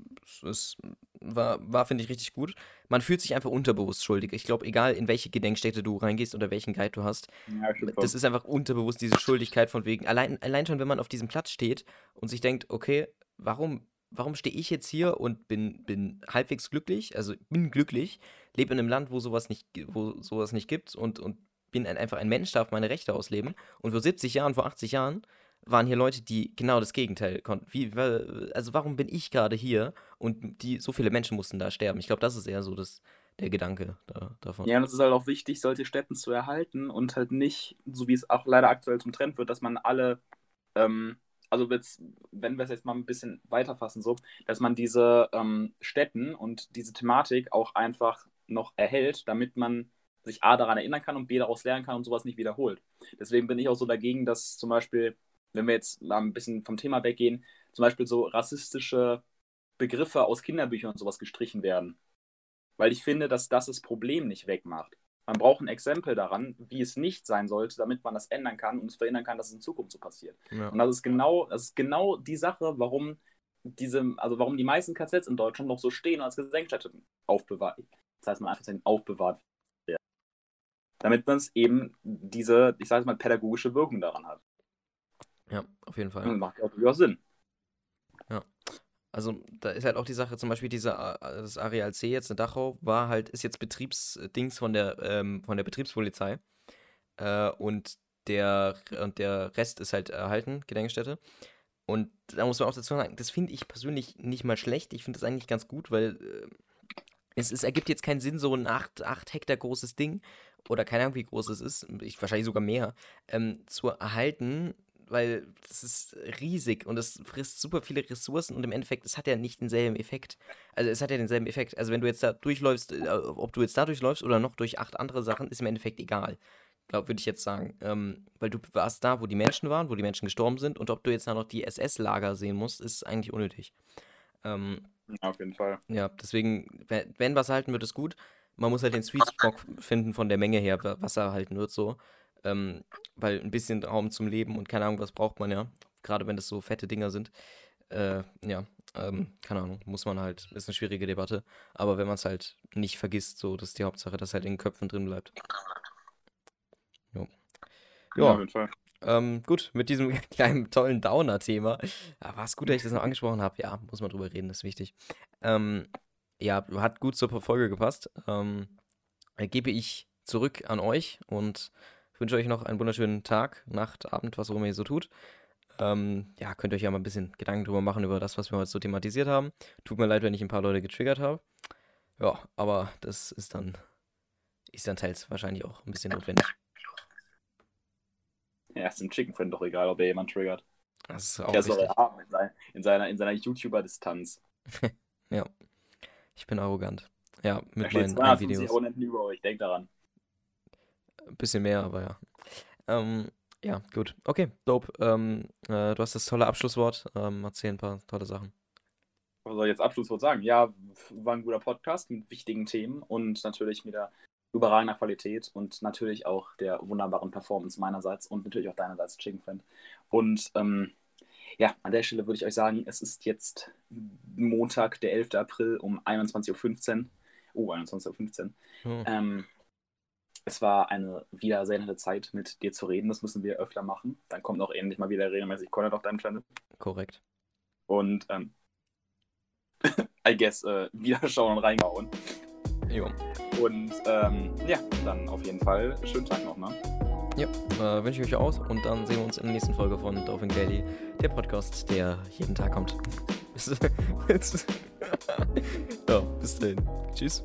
Speaker 1: es war, war finde ich, richtig gut. Man fühlt sich einfach unterbewusst schuldig. Ich glaube, egal in welche Gedenkstätte du reingehst oder welchen Guide du hast, ja, das ist einfach unterbewusst diese Schuldigkeit von wegen, allein, allein schon, wenn man auf diesem Platz steht und sich denkt, okay, warum, warum stehe ich jetzt hier und bin, bin halbwegs glücklich, also bin glücklich, lebe in einem Land, wo sowas nicht, wo sowas nicht gibt und, und bin ein, einfach ein Mensch, darf meine Rechte ausleben und vor 70 Jahren, vor 80 Jahren waren hier Leute, die genau das Gegenteil konnten. Wie, also warum bin ich gerade hier und die so viele Menschen mussten da sterben? Ich glaube, das ist eher so das, der Gedanke da, davon.
Speaker 2: Ja, und es ist halt auch wichtig, solche Städten zu erhalten und halt nicht, so wie es auch leider aktuell zum Trend wird, dass man alle, ähm, also jetzt, wenn wir es jetzt mal ein bisschen weiterfassen, so, dass man diese ähm, Städten und diese Thematik auch einfach noch erhält, damit man sich A daran erinnern kann und B daraus lernen kann und sowas nicht wiederholt. Deswegen bin ich auch so dagegen, dass zum Beispiel wenn wir jetzt mal ein bisschen vom Thema weggehen, zum Beispiel so rassistische Begriffe aus Kinderbüchern und sowas gestrichen werden. Weil ich finde, dass das das Problem nicht wegmacht. Man braucht ein Exempel daran, wie es nicht sein sollte, damit man das ändern kann und es verhindern kann, dass es in Zukunft so passiert.
Speaker 1: Ja.
Speaker 2: Und das ist genau, das ist genau die Sache, warum diese, also warum die meisten KZs in Deutschland noch so stehen und als Gedenkstätte aufbewahrt. Das heißt, man einfach aufbewahrt werden. Damit man es eben diese, ich sage mal, pädagogische Wirkung daran hat.
Speaker 1: Ja, auf jeden Fall.
Speaker 2: Und macht ja auch durchaus Sinn.
Speaker 1: Also da ist halt auch die Sache, zum Beispiel dieser, äh, das Areal C jetzt in Dachau war halt, ist jetzt Betriebsdings von der, ähm, von der Betriebspolizei. Äh, und der, und der Rest ist halt erhalten, Gedenkstätte. Und da muss man auch dazu sagen, das finde ich persönlich nicht mal schlecht. Ich finde das eigentlich ganz gut, weil äh, es, es ergibt jetzt keinen Sinn, so ein 8, 8 Hektar großes Ding, oder keine Ahnung, wie groß es ist, ich, wahrscheinlich sogar mehr, ähm, zu erhalten, weil das ist riesig und es frisst super viele Ressourcen und im Endeffekt, es hat ja nicht denselben Effekt. Also es hat ja denselben Effekt. Also wenn du jetzt da durchläufst, äh, ob du jetzt da durchläufst oder noch durch acht andere Sachen, ist im Endeffekt egal. Glaub, würde ich jetzt sagen. Ähm, weil du warst da, wo die Menschen waren, wo die Menschen gestorben sind und ob du jetzt da noch die SS-Lager sehen musst, ist eigentlich unnötig. Ähm,
Speaker 2: Ja, auf jeden Fall.
Speaker 1: ja, deswegen, wenn, wenn was erhalten wird, ist gut. Man muss halt den Sweet Spot finden von der Menge her, wa- was erhalten wird, so. Ähm, weil ein bisschen Raum zum Leben und keine Ahnung, was braucht man ja. Gerade wenn das so fette Dinger sind. Äh, ja, ähm, keine Ahnung, muss man halt, ist eine schwierige Debatte. Aber wenn man es halt nicht vergisst, so, das ist die Hauptsache, dass halt in den Köpfen drin bleibt. Jo.
Speaker 2: Ja, auf
Speaker 1: Ja,
Speaker 2: jeden Fall.
Speaker 1: ähm, gut, mit diesem kleinen tollen Downer-Thema. Ja, war es gut, dass ich das noch angesprochen habe? Ja, muss man drüber reden, ist wichtig. Ähm, ja, hat gut zur Folge gepasst. Ähm, äh, gebe ich zurück an euch und wünsche euch noch einen wunderschönen Tag, Nacht, Abend, was auch immer ihr so tut. Ähm, ja, könnt ihr euch ja mal ein bisschen Gedanken drüber machen, über das, was wir heute so thematisiert haben. Tut mir leid, wenn ich ein paar Leute getriggert habe. Ja, aber das ist dann, ist dann teils wahrscheinlich auch ein bisschen notwendig.
Speaker 2: Ja, ist dem Chicken Friend doch egal, ob er jemand triggert.
Speaker 1: Das ist auch
Speaker 2: Er doch
Speaker 1: richtig.
Speaker 2: erhaben in, sein, in seiner, in seiner YouTuber-Distanz.
Speaker 1: Ich bin arrogant. Ja,
Speaker 2: Da
Speaker 1: mit
Speaker 2: steht
Speaker 1: meinen
Speaker 2: 250
Speaker 1: Videos.
Speaker 2: Abonnenten über euch, denkt daran.
Speaker 1: Ein bisschen mehr, aber ja. Ähm, ja, gut. Okay, dope. Ähm, äh, du hast das tolle Abschlusswort. Ähm, erzähl ein paar tolle Sachen.
Speaker 2: Was soll ich jetzt Abschlusswort sagen? Ja, war ein guter Podcast mit wichtigen Themen und natürlich mit der überragender Qualität und natürlich auch der wunderbaren Performance meinerseits und natürlich auch deinerseits, Chicken Friend. Und ähm, ja, an der Stelle würde ich euch sagen, es ist jetzt Montag, der 11. April um 21.15 Uhr. Oh, 21.15 Uhr.
Speaker 1: Hm.
Speaker 2: Ähm, es war eine wieder sehr nette Zeit, mit dir zu reden. Das müssen wir öfter machen. Dann kommt auch endlich mal wieder regelmäßig Content auf deinem Channel.
Speaker 1: Korrekt.
Speaker 2: Und ähm, I guess äh, wieder schauen und reingehauen.
Speaker 1: Jo.
Speaker 2: Und ähm, ja, dann auf jeden Fall schönen Tag noch, ne?
Speaker 1: Ja, äh, wünsche ich euch aus und dann sehen wir uns in der nächsten Folge von Dolphin Daily, der Podcast, der jeden Tag kommt. bis, bis, ja, bis dahin. Tschüss.